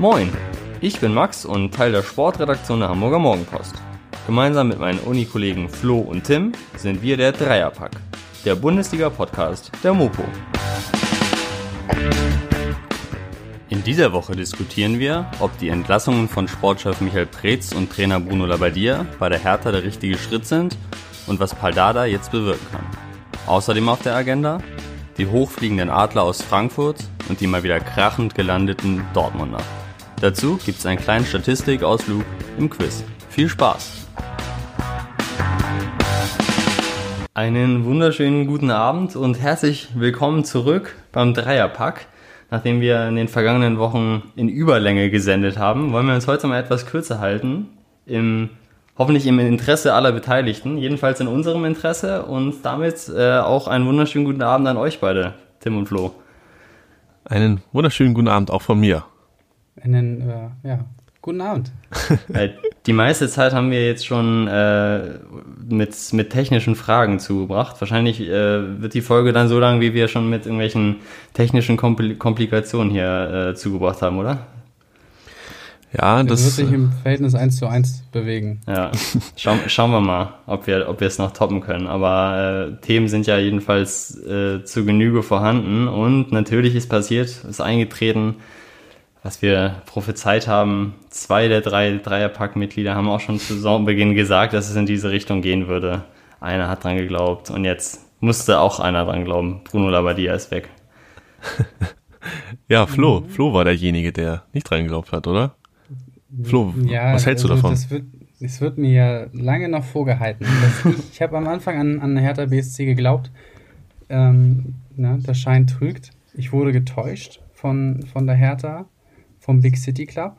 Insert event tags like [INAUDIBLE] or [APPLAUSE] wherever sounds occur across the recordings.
Moin, ich bin Max und Teil der Sportredaktion der Hamburger Morgenpost. Gemeinsam mit meinen Unikollegen Flo und Tim sind wir der Dreierpack, der Bundesliga-Podcast der Mopo. In dieser Woche diskutieren wir, ob die Entlassungen von Sportchef Michael Preetz und Trainer Bruno Labbadia bei der Hertha der richtige Schritt sind und was Paldada jetzt bewirken kann. Außerdem auf der Agenda die hochfliegenden Adler aus Frankfurt und die mal wieder krachend gelandeten Dortmunder. Dazu gibt's einen kleinen Statistikausflug im Quiz. Viel Spaß! Einen wunderschönen guten Abend und herzlich willkommen zurück beim Dreierpack. Nachdem wir in den vergangenen Wochen in Überlänge gesendet haben, wollen wir uns heute mal etwas kürzer halten. Im, hoffentlich im Interesse aller Beteiligten, jedenfalls in unserem Interesse und damit äh, auch einen wunderschönen guten Abend an euch beide, Tim und Flo. Einen wunderschönen guten Abend auch von mir. Einen, äh, ja, guten Abend. [LAUGHS] Die meiste Zeit haben wir jetzt schon äh, mit, mit technischen Fragen zugebracht. Wahrscheinlich äh, wird die Folge dann so lang, wie wir schon mit irgendwelchen technischen Kompl Komplikationen hier äh, zugebracht haben, oder? Ja, Das, das, wird sich im Verhältnis 1 zu 1 bewegen. Ja, Schau, schauen wir mal, ob wir, ob wir es noch toppen können. Aber äh, Themen sind ja jedenfalls äh, zu Genüge vorhanden und natürlich ist passiert, ist eingetreten, was wir prophezeit haben. Zwei der drei Dreierpack-Mitglieder haben auch schon zu Saisonbeginn gesagt, dass es in diese Richtung gehen würde. Einer hat dran geglaubt und jetzt musste auch einer dran glauben. Bruno Labbadia ist weg. [LAUGHS] ja, Flo, Flo war derjenige, der nicht dran geglaubt hat, oder? Flo, Ja, was hältst du also davon? Das wird, das wird mir ja lange noch vorgehalten. ich ich habe am Anfang an, an Hertha BSC geglaubt. Ähm, ne, der Schein trügt. Ich wurde getäuscht von, von der Hertha, vom Big City Club.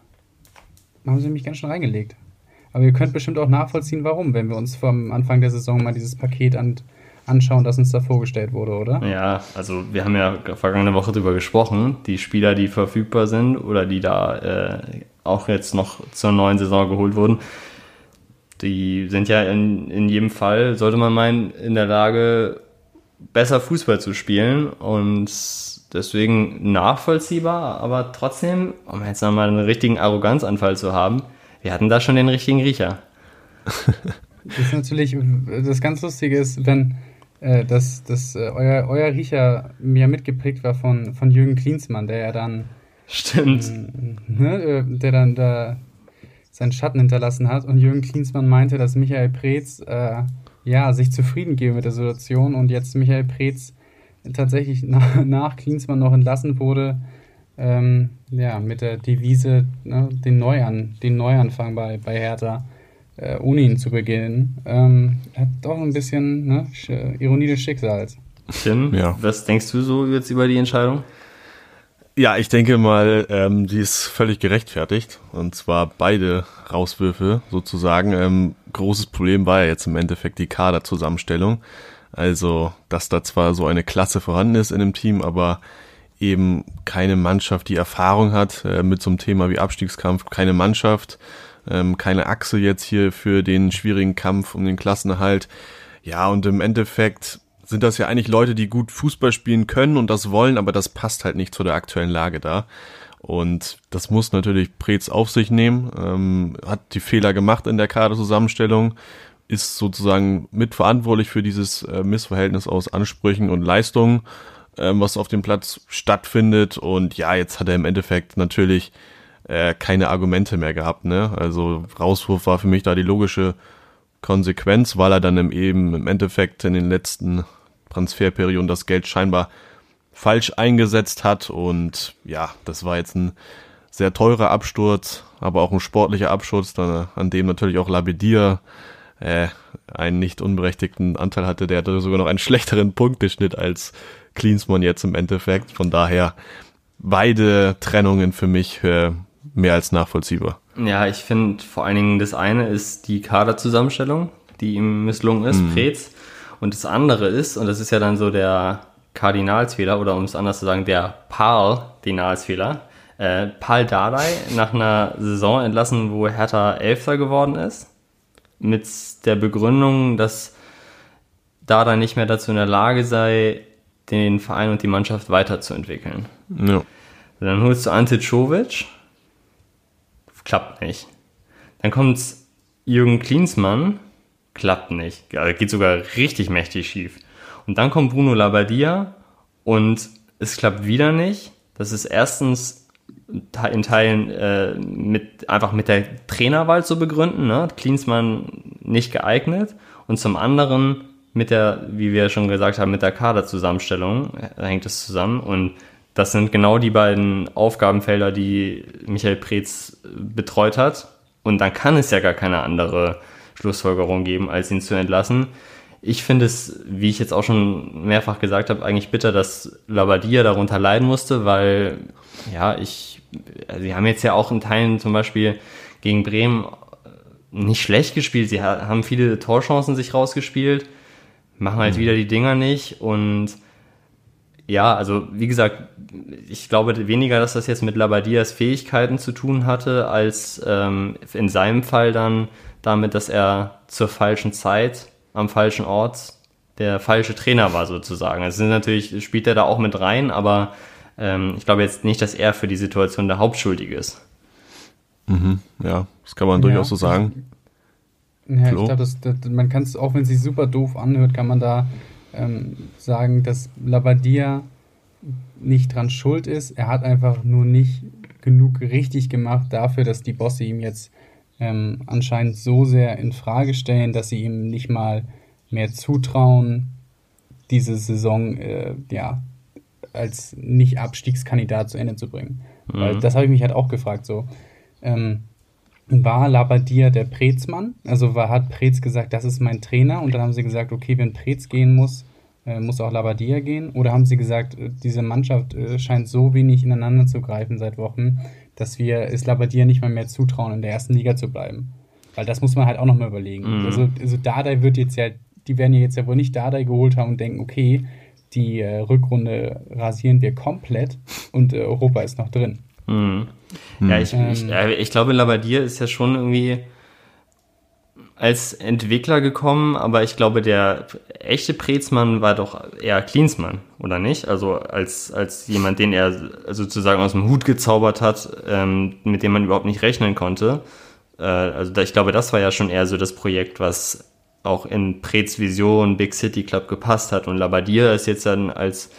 Da haben sie mich ganz schön reingelegt. Aber ihr könnt bestimmt auch nachvollziehen, warum, wenn wir uns vom Anfang der Saison mal dieses Paket an, anschauen, das uns da vorgestellt wurde, oder? Ja, also wir haben ja vergangene Woche drüber gesprochen. Die Spieler, die verfügbar sind oder die da äh, auch jetzt noch zur neuen Saison geholt wurden, die sind ja in, in jedem Fall, sollte man meinen, in der Lage, besser Fußball zu spielen und deswegen nachvollziehbar, aber trotzdem, um jetzt nochmal einen richtigen Arroganzanfall zu haben, wir hatten da schon den richtigen Riecher. [LAUGHS] Das ist natürlich, das ganz Lustige ist, wenn äh, das, das, äh, euer, euer Riecher mir mitgeprägt war von, von Jürgen Klinsmann, der ja dann, Stimmt. ne, äh, der dann da seinen Schatten hinterlassen hat. Und Jürgen Klinsmann meinte, dass Michael Preetz äh, ja, sich zufrieden gebe mit der Situation und jetzt Michael Preetz tatsächlich nach, [LAUGHS] nach Klinsmann noch entlassen wurde, ähm, ja, mit der Devise, ne, den, Neuan, den Neuanfang bei, bei Hertha äh, ohne ihn zu beginnen, ähm, hat doch ein bisschen ne, Ironie des Schicksals. Tim, Ja. was denkst du so jetzt über die Entscheidung? Ja, ich denke mal, ähm, die ist völlig gerechtfertigt. Und zwar beide Rauswürfe sozusagen. Ähm, großes Problem war ja jetzt im Endeffekt die Kaderzusammenstellung. Also, dass da zwar so eine Klasse vorhanden ist in dem Team, aber eben keine Mannschaft, die Erfahrung hat äh, mit so einem Thema wie Abstiegskampf, keine Mannschaft, ähm, keine Achse jetzt hier für den schwierigen Kampf um den Klassenerhalt. Ja, und im Endeffekt sind das ja eigentlich Leute, die gut Fußball spielen können und das wollen, aber das passt halt nicht zu der aktuellen Lage da. Und das muss natürlich Preetz auf sich nehmen, ähm, hat die Fehler gemacht in der Kaderzusammenstellung, ist sozusagen mitverantwortlich für dieses äh, Missverhältnis aus Ansprüchen und Leistungen, ähm, was auf dem Platz stattfindet. Und ja, jetzt hat er im Endeffekt natürlich äh, keine Argumente mehr gehabt. Ne? Also Rauswurf war für mich da die logische Konsequenz, weil er dann im eben im Endeffekt in den letzten Transferperioden das Geld scheinbar falsch eingesetzt hat und ja, das war jetzt ein sehr teurer Absturz, aber auch ein sportlicher Absturz, an dem natürlich auch Labedia äh, einen nicht unberechtigten Anteil hatte, der hatte sogar noch einen schlechteren Punkteschnitt als Klinsmann jetzt im Endeffekt. Von daher beide Trennungen für mich äh, mehr als nachvollziehbar. Ja, ich finde vor allen Dingen das eine ist die Kaderzusammenstellung, die ihm misslungen ist, Mhm. Preetz. Und das andere ist, und das ist ja dann so der Kardinalsfehler, oder um es anders zu sagen, der Pal-Dinalsfehler, äh, Pal Dardai nach einer Saison entlassen, wo Hertha Elfter geworden ist, mit der Begründung, dass Dardai nicht mehr dazu in der Lage sei, den Verein und die Mannschaft weiterzuentwickeln. Ja. Dann holst du Ante Czovic, klappt nicht. Dann kommt Jürgen Klinsmann, klappt nicht. Geht sogar richtig mächtig schief. Und dann kommt Bruno Labbadia und es klappt wieder nicht. Das ist erstens in Teilen äh, mit, einfach mit der Trainerwahl zu begründen. Ne? Klinsmann nicht geeignet. Und zum anderen mit der, wie wir schon gesagt haben, mit der Kaderzusammenstellung hängt es zusammen. Und das sind genau die beiden Aufgabenfelder, die Michael Preetz betreut hat. Und dann kann es ja gar keine andere Schlussfolgerung geben, als ihn zu entlassen. Ich finde es, wie ich jetzt auch schon mehrfach gesagt habe, eigentlich bitter, dass Labadia darunter leiden musste, weil, ja, ich, sie haben jetzt ja auch in Teilen zum Beispiel gegen Bremen nicht schlecht gespielt. Sie haben viele Torchancen sich rausgespielt, machen halt mhm. wieder die Dinger nicht und ja, also wie gesagt, ich glaube weniger, dass das jetzt mit Labadias Fähigkeiten zu tun hatte, als ähm, in seinem Fall dann damit, dass er zur falschen Zeit am falschen Ort der falsche Trainer war sozusagen. Also sind natürlich spielt er da auch mit rein, aber ähm, ich glaube jetzt nicht, dass er für die Situation der Hauptschuldige ist. Mhm, ja, das kann man ja, durchaus so sagen. Ja, Flo? ich glaube, das, das, man kann es, auch wenn es sich super doof anhört, kann man da ähm, sagen, dass Labadia nicht dran schuld ist. Er hat einfach nur nicht genug richtig gemacht dafür, dass die Bosse ihm jetzt ähm, anscheinend so sehr in Frage stellen, dass sie ihm nicht mal mehr zutrauen, diese Saison äh, ja als Nicht-Abstiegskandidat zu Ende zu bringen. Mhm. Weil das habe ich mich halt auch gefragt. So ähm, war Labadia der Prezmann? Also war, hat Prez gesagt, das ist mein Trainer und dann haben sie gesagt, okay, wenn Prez gehen muss, äh, muss auch Labadia gehen? Oder haben sie gesagt, äh, diese Mannschaft äh, scheint so wenig ineinander zu greifen seit Wochen, dass wir es Labadia nicht mal mehr zutrauen, in der ersten Liga zu bleiben? Weil das muss man halt auch nochmal überlegen. Mhm. Also, also Dardai wird jetzt ja, die werden ja jetzt ja wohl nicht Dardai geholt haben und denken, okay, die äh, Rückrunde rasieren wir komplett und äh, Europa ist noch drin. Mhm. Ja, ich, ähm, ich, ich glaube, Labadier ist ja schon irgendwie als Entwickler gekommen, aber ich glaube, der echte Prezmann war doch eher Klinsmann, oder nicht? Also als, als jemand, den er sozusagen aus dem Hut gezaubert hat, ähm, mit dem man überhaupt nicht rechnen konnte. Äh, also da, ich glaube, das war ja schon eher so das Projekt, was auch in Prez Vision Big City Club gepasst hat. Und Labadier ist jetzt dann als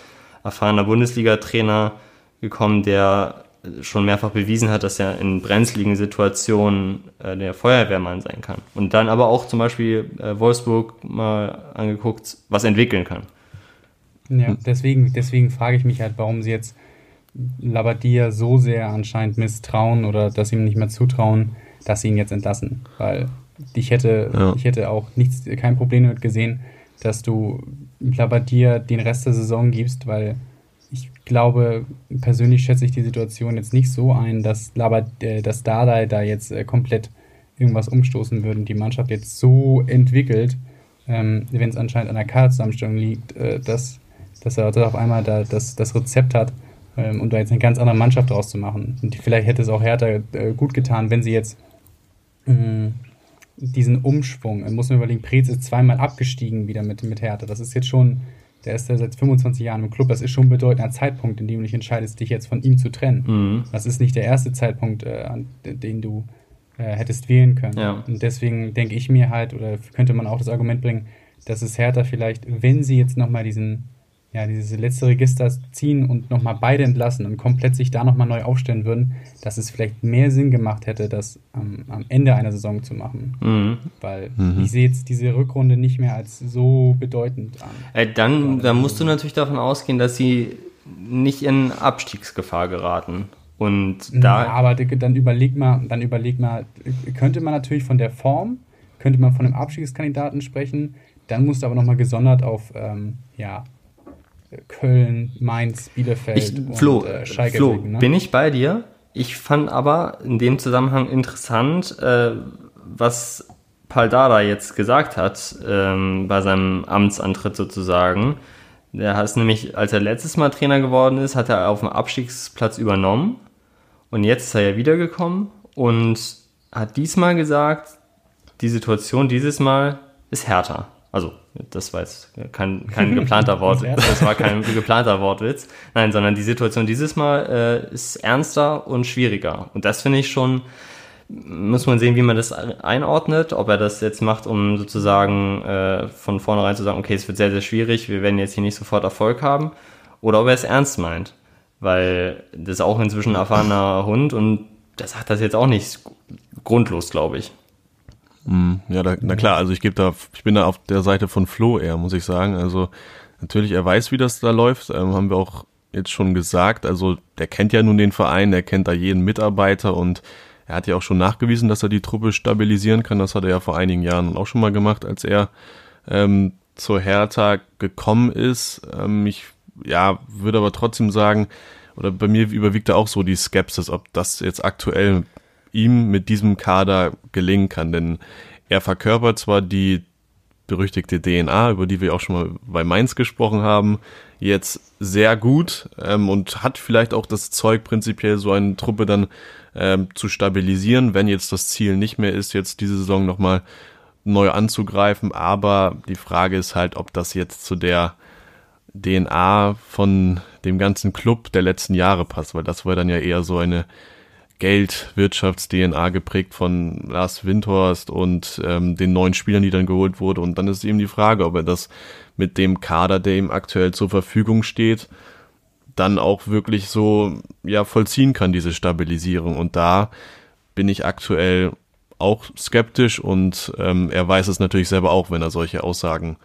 erfahrener Bundesliga-Trainer gekommen, der schon mehrfach bewiesen hat, dass er in brenzligen Situationen äh, der Feuerwehrmann sein kann. Und dann aber auch zum Beispiel äh, Wolfsburg mal angeguckt, was entwickeln kann. Ja, deswegen, deswegen frage ich mich halt, warum sie jetzt Labadia so sehr anscheinend misstrauen oder dass sie ihm nicht mehr zutrauen, dass sie ihn jetzt entlassen. Weil ich hätte, ja. ich hätte auch nichts, kein Problem damit gesehen, dass du Labadia den Rest der Saison gibst, weil ich glaube, persönlich schätze ich die Situation jetzt nicht so ein, dass, Labat, äh, dass Dardai da jetzt äh, komplett irgendwas umstoßen würde und die Mannschaft jetzt so entwickelt, ähm, wenn es anscheinend an der Kaderzusammenstellung liegt, äh, dass, dass er auf einmal da das, das Rezept hat, ähm, um da jetzt eine ganz andere Mannschaft draus zu machen. Und vielleicht hätte es auch Hertha äh, gut getan, wenn sie jetzt mh, diesen Umschwung, muss man überlegen, Preetz ist zweimal abgestiegen wieder mit, mit Hertha. Das ist jetzt schon der ist ja seit 25 Jahren im Club. Das ist schon ein bedeutender Zeitpunkt, in dem du dich entscheidest, dich jetzt von ihm zu trennen. Mhm. Das ist nicht der erste Zeitpunkt, äh, an den du äh, hättest wählen können. Ja. Und deswegen denke ich mir halt, oder könnte man auch das Argument bringen, dass es Hertha vielleicht, wenn sie jetzt nochmal diesen ja, dieses letzte Register ziehen und nochmal beide entlassen und komplett sich da nochmal neu aufstellen würden, dass es vielleicht mehr Sinn gemacht hätte, das ähm, am Ende einer Saison zu machen. Mhm. Weil mhm. ich sehe jetzt diese Rückrunde nicht mehr als so bedeutend an. Äh, dann, dann musst du natürlich davon ausgehen, dass sie nicht in Abstiegsgefahr geraten. Und da. Ja, aber dann überleg mal, dann überleg mal, könnte man natürlich von der Form, könnte man von einem Abstiegskandidaten sprechen, dann musst du aber nochmal gesondert auf, ähm, ja, Köln, Mainz, Bielefeld ich, Flo, und äh, Schalke Flo, ne? bin ich bei dir. Ich fand aber in dem Zusammenhang interessant, äh, was Paldada jetzt gesagt hat ähm, bei seinem Amtsantritt sozusagen. Der hat nämlich, als er letztes Mal Trainer geworden ist, hat er auf dem Abstiegsplatz übernommen und jetzt ist er ja wiedergekommen und hat diesmal gesagt, die Situation dieses Mal ist härter. Also, das war jetzt kein, kein geplanter [LAUGHS] Wort, das war kein geplanter Wortwitz. Nein, sondern die Situation dieses Mal äh, ist ernster und schwieriger. Und das finde ich schon muss man sehen, wie man das einordnet, ob er das jetzt macht, um sozusagen äh, von vornherein zu sagen, okay, es wird sehr, sehr schwierig, wir werden jetzt hier nicht sofort Erfolg haben, oder ob er es ernst meint, weil das ist auch inzwischen ein erfahrener Hund und der sagt das jetzt auch nicht grundlos, glaube ich. Hm, ja, da, na klar, also ich gebe da, ich bin da auf der Seite von Flo eher, muss ich sagen. Also natürlich, er weiß, wie das da läuft, ähm, haben wir auch jetzt schon gesagt. Also der kennt ja nun den Verein, der kennt da jeden Mitarbeiter und er hat ja auch schon nachgewiesen, dass er die Truppe stabilisieren kann. Das hat er ja vor einigen Jahren auch schon mal gemacht, als er ähm, zur Hertha gekommen ist. Ähm, ich ja, würde aber trotzdem sagen, oder bei mir überwiegt da auch so die Skepsis, ob das jetzt aktuell ihm mit diesem Kader gelingen kann. Denn er verkörpert zwar die berüchtigte DNA, über die wir auch schon mal bei Mainz gesprochen haben, jetzt sehr gut ähm, und hat vielleicht auch das Zeug, prinzipiell so eine Truppe dann ähm, zu stabilisieren, wenn jetzt das Ziel nicht mehr ist, jetzt diese Saison nochmal neu anzugreifen. Aber die Frage ist halt, ob das jetzt zu der DNA von dem ganzen Club der letzten Jahre passt, weil das war dann ja eher so eine Geldwirtschafts-DNA geprägt von Lars Windhorst und ähm, den neuen Spielern, die dann geholt wurde. Und dann ist eben die Frage, ob er das mit dem Kader, der ihm aktuell zur Verfügung steht, dann auch wirklich so ja vollziehen kann, diese Stabilisierung. Und da bin ich aktuell auch skeptisch und ähm, er weiß es natürlich selber auch, wenn er solche Aussagen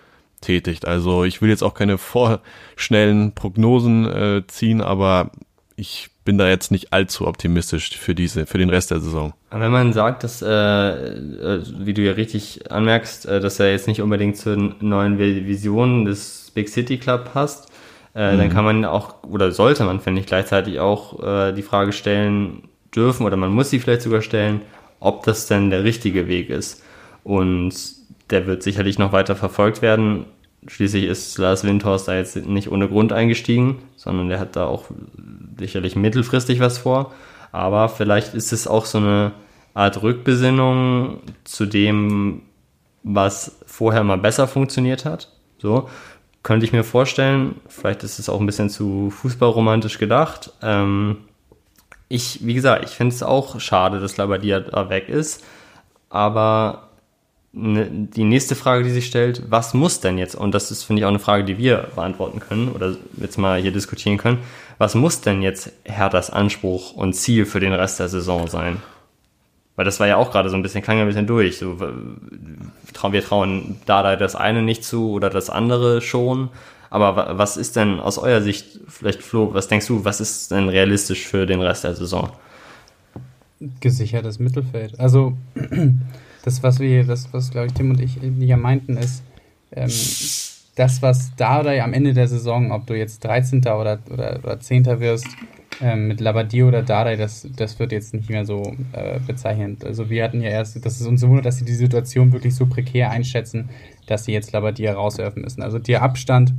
tätigt. Also ich will jetzt auch keine vorschnellen Prognosen äh, ziehen, aber ich bin da jetzt nicht allzu optimistisch für diese, für den Rest der Saison. Wenn man sagt, dass, äh, äh, wie du ja richtig anmerkst, äh, dass er jetzt nicht unbedingt zur neuen Vision des Big City Club passt, äh, mhm. dann kann man auch, oder sollte man, finde ich, gleichzeitig auch äh, die Frage stellen dürfen, oder man muss sie vielleicht sogar stellen, ob das denn der richtige Weg ist. Und der wird sicherlich noch weiter verfolgt werden. Schließlich ist Lars Windhorst da jetzt nicht ohne Grund eingestiegen, sondern der hat da auch sicherlich mittelfristig was vor. Aber vielleicht ist es auch so eine Art Rückbesinnung zu dem, was vorher mal besser funktioniert hat. So könnte ich mir vorstellen. Vielleicht ist es auch ein bisschen zu fußballromantisch gedacht. Ähm, ich, wie gesagt, ich finde es auch schade, dass Labadia da weg ist. Aber die nächste Frage, die sich stellt, was muss denn jetzt, und das ist, finde ich, auch eine Frage, die wir beantworten können oder jetzt mal hier diskutieren können, was muss denn jetzt Herthas Anspruch und Ziel für den Rest der Saison sein? Weil das war ja auch gerade so ein bisschen, klang ja ein bisschen durch. So, wir trauen Dada das eine nicht zu oder das andere schon. Aber was ist denn aus eurer Sicht, vielleicht Flo, was denkst du, was ist denn realistisch für den Rest der Saison? Gesichertes Mittelfeld. Also [CLEARS THROAT] das, was wir, das, was glaube ich Tim und ich ja meinten, ist, ähm, das, was da oder am Ende der Saison, ob du jetzt 13. oder, oder, oder 10. wirst, ähm, mit Labadier oder Dardai, das, das wird jetzt nicht mehr so äh, bezeichnend. Also wir hatten ja erst, das ist uns so wundert, dass sie die Situation wirklich so prekär einschätzen, dass sie jetzt Labadier rauswerfen müssen. Also der Abstand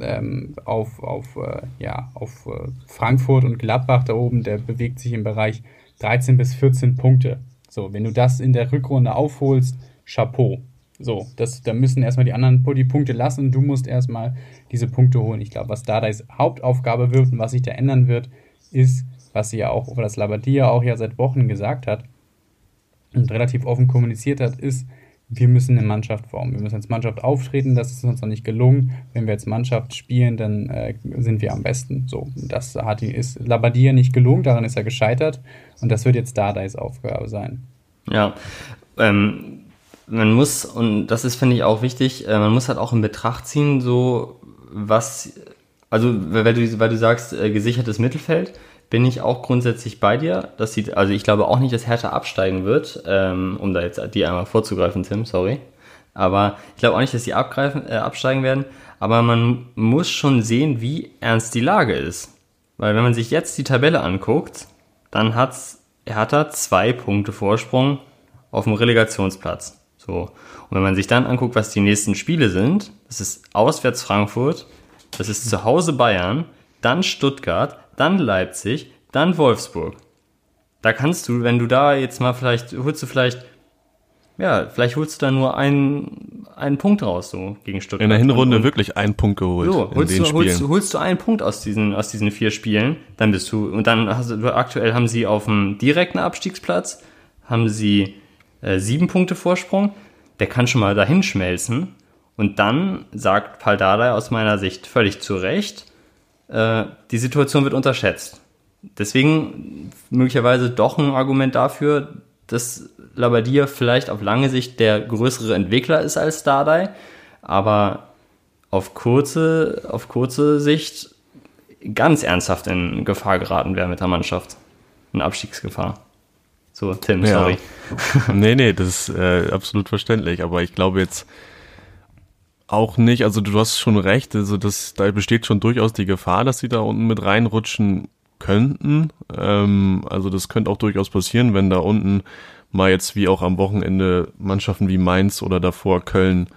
ähm, auf, auf, äh, ja, auf äh, Frankfurt und Gladbach da oben, der bewegt sich im Bereich 13 bis 14 Punkte. So, wenn du das in der Rückrunde aufholst, Chapeau. So, das, da müssen erstmal die anderen die Punkte lassen. Du musst erstmal diese Punkte holen. Ich glaube, was da Dardais Hauptaufgabe wird und was sich da ändern wird, ist, was sie ja auch, oder das Labadia auch ja seit Wochen gesagt hat und relativ offen kommuniziert hat, ist, wir müssen eine Mannschaft formen. Wir müssen als Mannschaft auftreten. Das ist uns noch nicht gelungen. Wenn wir als Mannschaft spielen, dann äh, sind wir am besten. So, das hat ist Labadia nicht gelungen. Daran ist er gescheitert. Und das wird jetzt Dardais Aufgabe sein. Ja, ähm, man muss, und das ist, finde ich, auch wichtig, äh, man muss halt auch in Betracht ziehen, so was, also weil du, weil du sagst, äh, gesichertes Mittelfeld, bin ich auch grundsätzlich bei dir. Das sieht, also ich glaube auch nicht, dass Hertha absteigen wird, ähm, um da jetzt die einmal vorzugreifen, Tim, sorry. Aber ich glaube auch nicht, dass sie abgreifen, äh, absteigen werden. Aber man muss schon sehen, wie ernst die Lage ist. Weil wenn man sich jetzt die Tabelle anguckt, dann hat Hertha zwei Punkte Vorsprung auf dem Relegationsplatz. So. Und wenn man sich dann anguckt, was die nächsten Spiele sind, das ist auswärts Frankfurt, das ist zu Hause Bayern, dann Stuttgart, dann Leipzig, dann Wolfsburg. Da kannst du, wenn du da jetzt mal vielleicht, holst du vielleicht, ja, vielleicht holst du da nur einen, einen Punkt raus, so gegen Stuttgart. In der Hinrunde und, wirklich einen Punkt geholt. So, holst, du, holst, holst, du einen Punkt aus diesen, aus diesen vier Spielen, dann bist du, und dann hast du, aktuell haben sie auf dem direkten Abstiegsplatz, haben sie äh, sieben Punkte Vorsprung. Der kann schon mal dahin schmelzen. Und dann sagt Paldada aus meiner Sicht völlig zu Recht, äh, die Situation wird unterschätzt. Deswegen möglicherweise doch ein Argument dafür, dass Labadia vielleicht auf lange Sicht der größere Entwickler ist als Dardai, aber auf kurze, auf kurze Sicht ganz ernsthaft in Gefahr geraten wäre mit der Mannschaft. Eine Abstiegsgefahr. So, Tim, Ja. sorry. nee, nee, das [LAUGHS] ist äh, absolut verständlich. Aber ich glaube jetzt auch nicht, also du hast schon recht, also das, da besteht schon durchaus die Gefahr, dass sie da unten mit reinrutschen könnten. Ähm, also das könnte auch durchaus passieren, wenn da unten mal jetzt wie auch am Wochenende Mannschaften wie Mainz oder davor Köln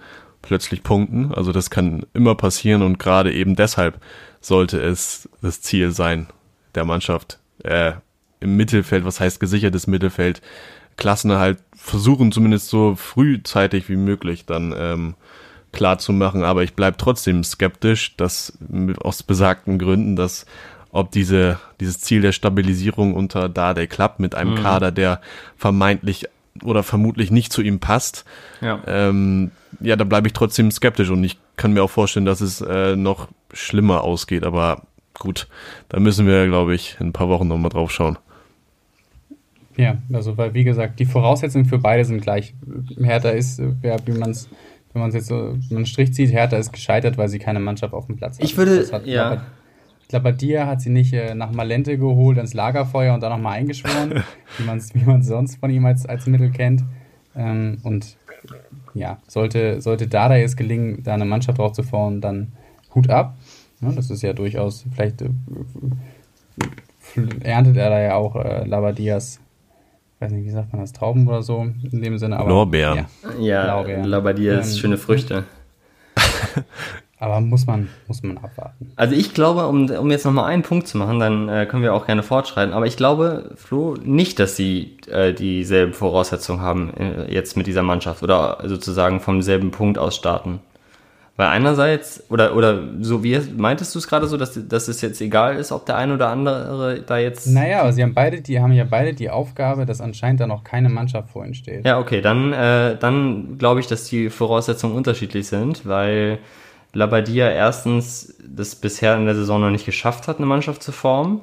plötzlich punkten. Also das kann immer passieren und gerade eben deshalb sollte es das Ziel sein, der Mannschaft äh, im Mittelfeld, was heißt gesichertes Mittelfeld, Klassenerhalt versuchen zumindest so frühzeitig wie möglich dann ähm, klar zu machen. Aber ich bleib trotzdem skeptisch, dass aus besagten Gründen, dass ob diese, dieses Ziel der Stabilisierung unter Dardai klappt mit einem Kader, der vermeintlich oder vermutlich nicht zu ihm passt, Ja. ähm, ja, da bleibe ich trotzdem skeptisch und ich kann mir auch vorstellen, dass es äh, noch schlimmer ausgeht. Aber gut, da müssen wir, glaube ich, in ein paar Wochen nochmal drauf schauen. Ja, also weil wie gesagt, die Voraussetzungen für beide sind gleich. Hertha ist, ja, wie man es, wenn man es jetzt so, einen Strich zieht, Hertha ist gescheitert, weil sie keine Mannschaft auf dem Platz hat. Ich würde- Das hat ja. Labadia hat sie nicht äh, nach Malente geholt ins Lagerfeuer und dann nochmal eingeschworen, wie man es wie man's sonst von ihm als, als Mittel kennt. Ähm, und ja, sollte, sollte Dada es gelingen, da eine Mannschaft draufzufahren, dann Hut ab. Ja, das ist ja durchaus, vielleicht äh, erntet er da ja auch äh, Labadias, weiß nicht, wie sagt man das, Trauben oder so in dem Sinne. Aber, Lorbeeren. Ja, Ja, Blaubeeren. Labadia ist Ähm, schöne Früchte. [LAUGHS] aber muss man, muss man abwarten. Also ich glaube, um, um jetzt nochmal einen Punkt zu machen, dann äh, können wir auch gerne fortschreiten, aber ich glaube, Flo, nicht, dass sie äh, dieselben Voraussetzungen haben äh, jetzt mit dieser Mannschaft oder sozusagen vom selben Punkt aus starten. Weil einerseits, oder, oder so wie meintest du es gerade so, dass, dass es jetzt egal ist, ob der eine oder andere da jetzt. Naja, aber sie haben beide, die haben ja beide die Aufgabe, dass anscheinend da noch keine Mannschaft vor ihnen steht. Ja, okay, dann, äh, dann glaube ich, dass die Voraussetzungen unterschiedlich sind, weil Labadia erstens das bisher in der Saison noch nicht geschafft hat, eine Mannschaft zu formen,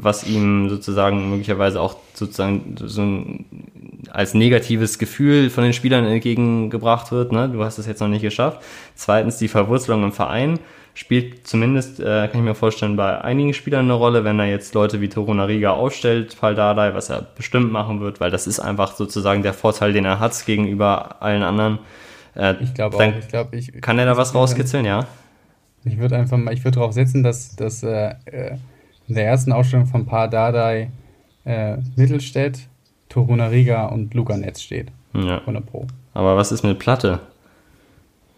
was ihm sozusagen möglicherweise auch sozusagen so ein, als negatives Gefühl von den Spielern entgegengebracht wird. Ne? Du hast es jetzt noch nicht geschafft. Zweitens die Verwurzelung im Verein spielt zumindest, äh, kann ich mir vorstellen, bei einigen Spielern eine Rolle, wenn er jetzt Leute wie Torunariga aufstellt, Paldadei, was er bestimmt machen wird, weil das ist einfach sozusagen der Vorteil, den er hat gegenüber allen anderen. Äh, Ich glaube auch, ich glaube, ich. Kann er da was rauskitzeln, ja? Ich würde einfach mal, ich würde darauf setzen, dass, dass äh, äh, in der ersten Ausstellung von Paar Dardai äh, Mittelstädt, Torunariga und Luca Netz steht. ja. 100 Pro. Aber was ist mit Platte?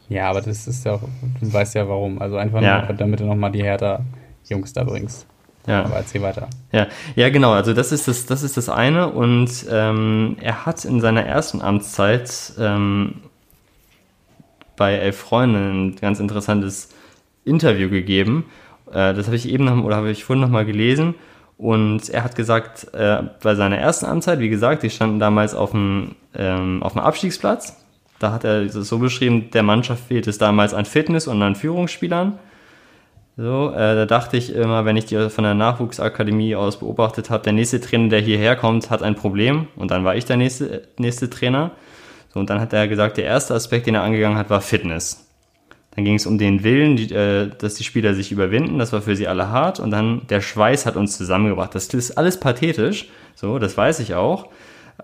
Ja, aber das ist ja auch, du weißt ja warum. Also einfach Ja. nur, damit du nochmal die Hertha-Jungs da bringst. Ja. Aber erzähl weiter. Ja, ja, genau. Also das ist das, das ist das eine. Und ähm, er hat in seiner ersten Amtszeit ähm, bei Elf Freunde ein ganz interessantes Interview gegeben. Äh, das habe ich eben noch, oder habe ich vorhin noch mal gelesen. Und er hat gesagt, äh, bei seiner ersten Amtszeit, wie gesagt, die standen damals auf dem, ähm, auf dem Abstiegsplatz. Da hat er es so beschrieben, der Mannschaft fehlt es damals an Fitness und an Führungsspielern. So, äh, da dachte ich immer, wenn ich die von der Nachwuchsakademie aus beobachtet habe, der nächste Trainer, der hierher kommt, hat ein Problem. Und dann war ich der nächste, nächste Trainer. So, und dann hat er gesagt, der erste Aspekt, den er angegangen hat, war Fitness. Dann ging es um den Willen, die, äh, dass die Spieler sich überwinden. Das war für sie alle hart. Und dann der Schweiß hat uns zusammengebracht. Das ist alles pathetisch. So, das weiß ich auch.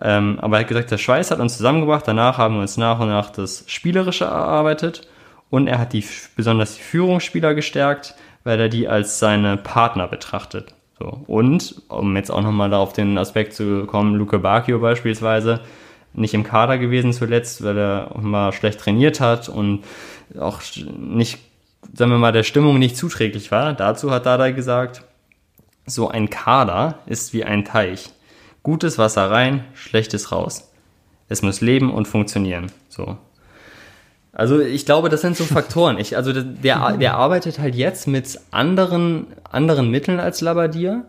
Ähm, aber er hat gesagt, der Schweiß hat uns zusammengebracht. Danach haben wir uns nach und nach das Spielerische erarbeitet. Und er hat die, besonders die Führungsspieler gestärkt, weil er die als seine Partner betrachtet. So. Und, um jetzt auch nochmal auf den Aspekt zu kommen, Luke Bacchio beispielsweise, nicht im Kader gewesen zuletzt, weil er mal schlecht trainiert hat und auch nicht, sagen wir mal, der Stimmung nicht zuträglich war. Dazu hat Dada gesagt, so ein Kader ist wie ein Teich. Gutes Wasser rein, schlechtes raus. Es muss leben und funktionieren. So. Also ich glaube, das sind so [LAUGHS] Faktoren. Ich, also der, der arbeitet halt jetzt mit anderen, anderen Mitteln als Labadier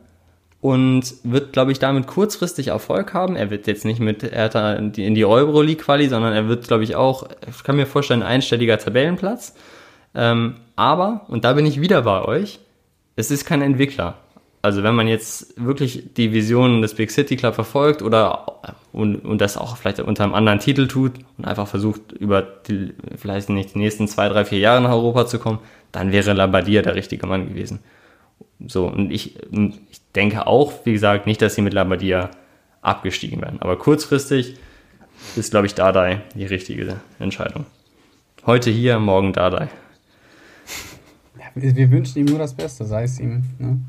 und wird, glaube ich, damit kurzfristig Erfolg haben. Er wird jetzt nicht mit Hertha in die, Euro-League-Quali, sondern er wird, glaube ich, auch, ich kann mir vorstellen, ein einstelliger Tabellenplatz. Ähm, aber, und da bin ich wieder bei euch, es ist kein Entwickler. Also wenn man jetzt wirklich die Visionen des Big City Club verfolgt oder und, und das auch vielleicht unter einem anderen Titel tut und einfach versucht, über die, vielleicht nicht die nächsten zwei, drei, vier Jahre nach Europa zu kommen, dann wäre Labadia der richtige Mann gewesen. So, und ich, ich denke auch, wie gesagt, nicht, dass sie mit Labadia abgestiegen werden. Aber kurzfristig ist, glaube ich, Dardai die richtige Entscheidung. Heute hier, morgen Dardai. Ja, wir, wir wünschen ihm nur das Beste, sei es ihm. Ne?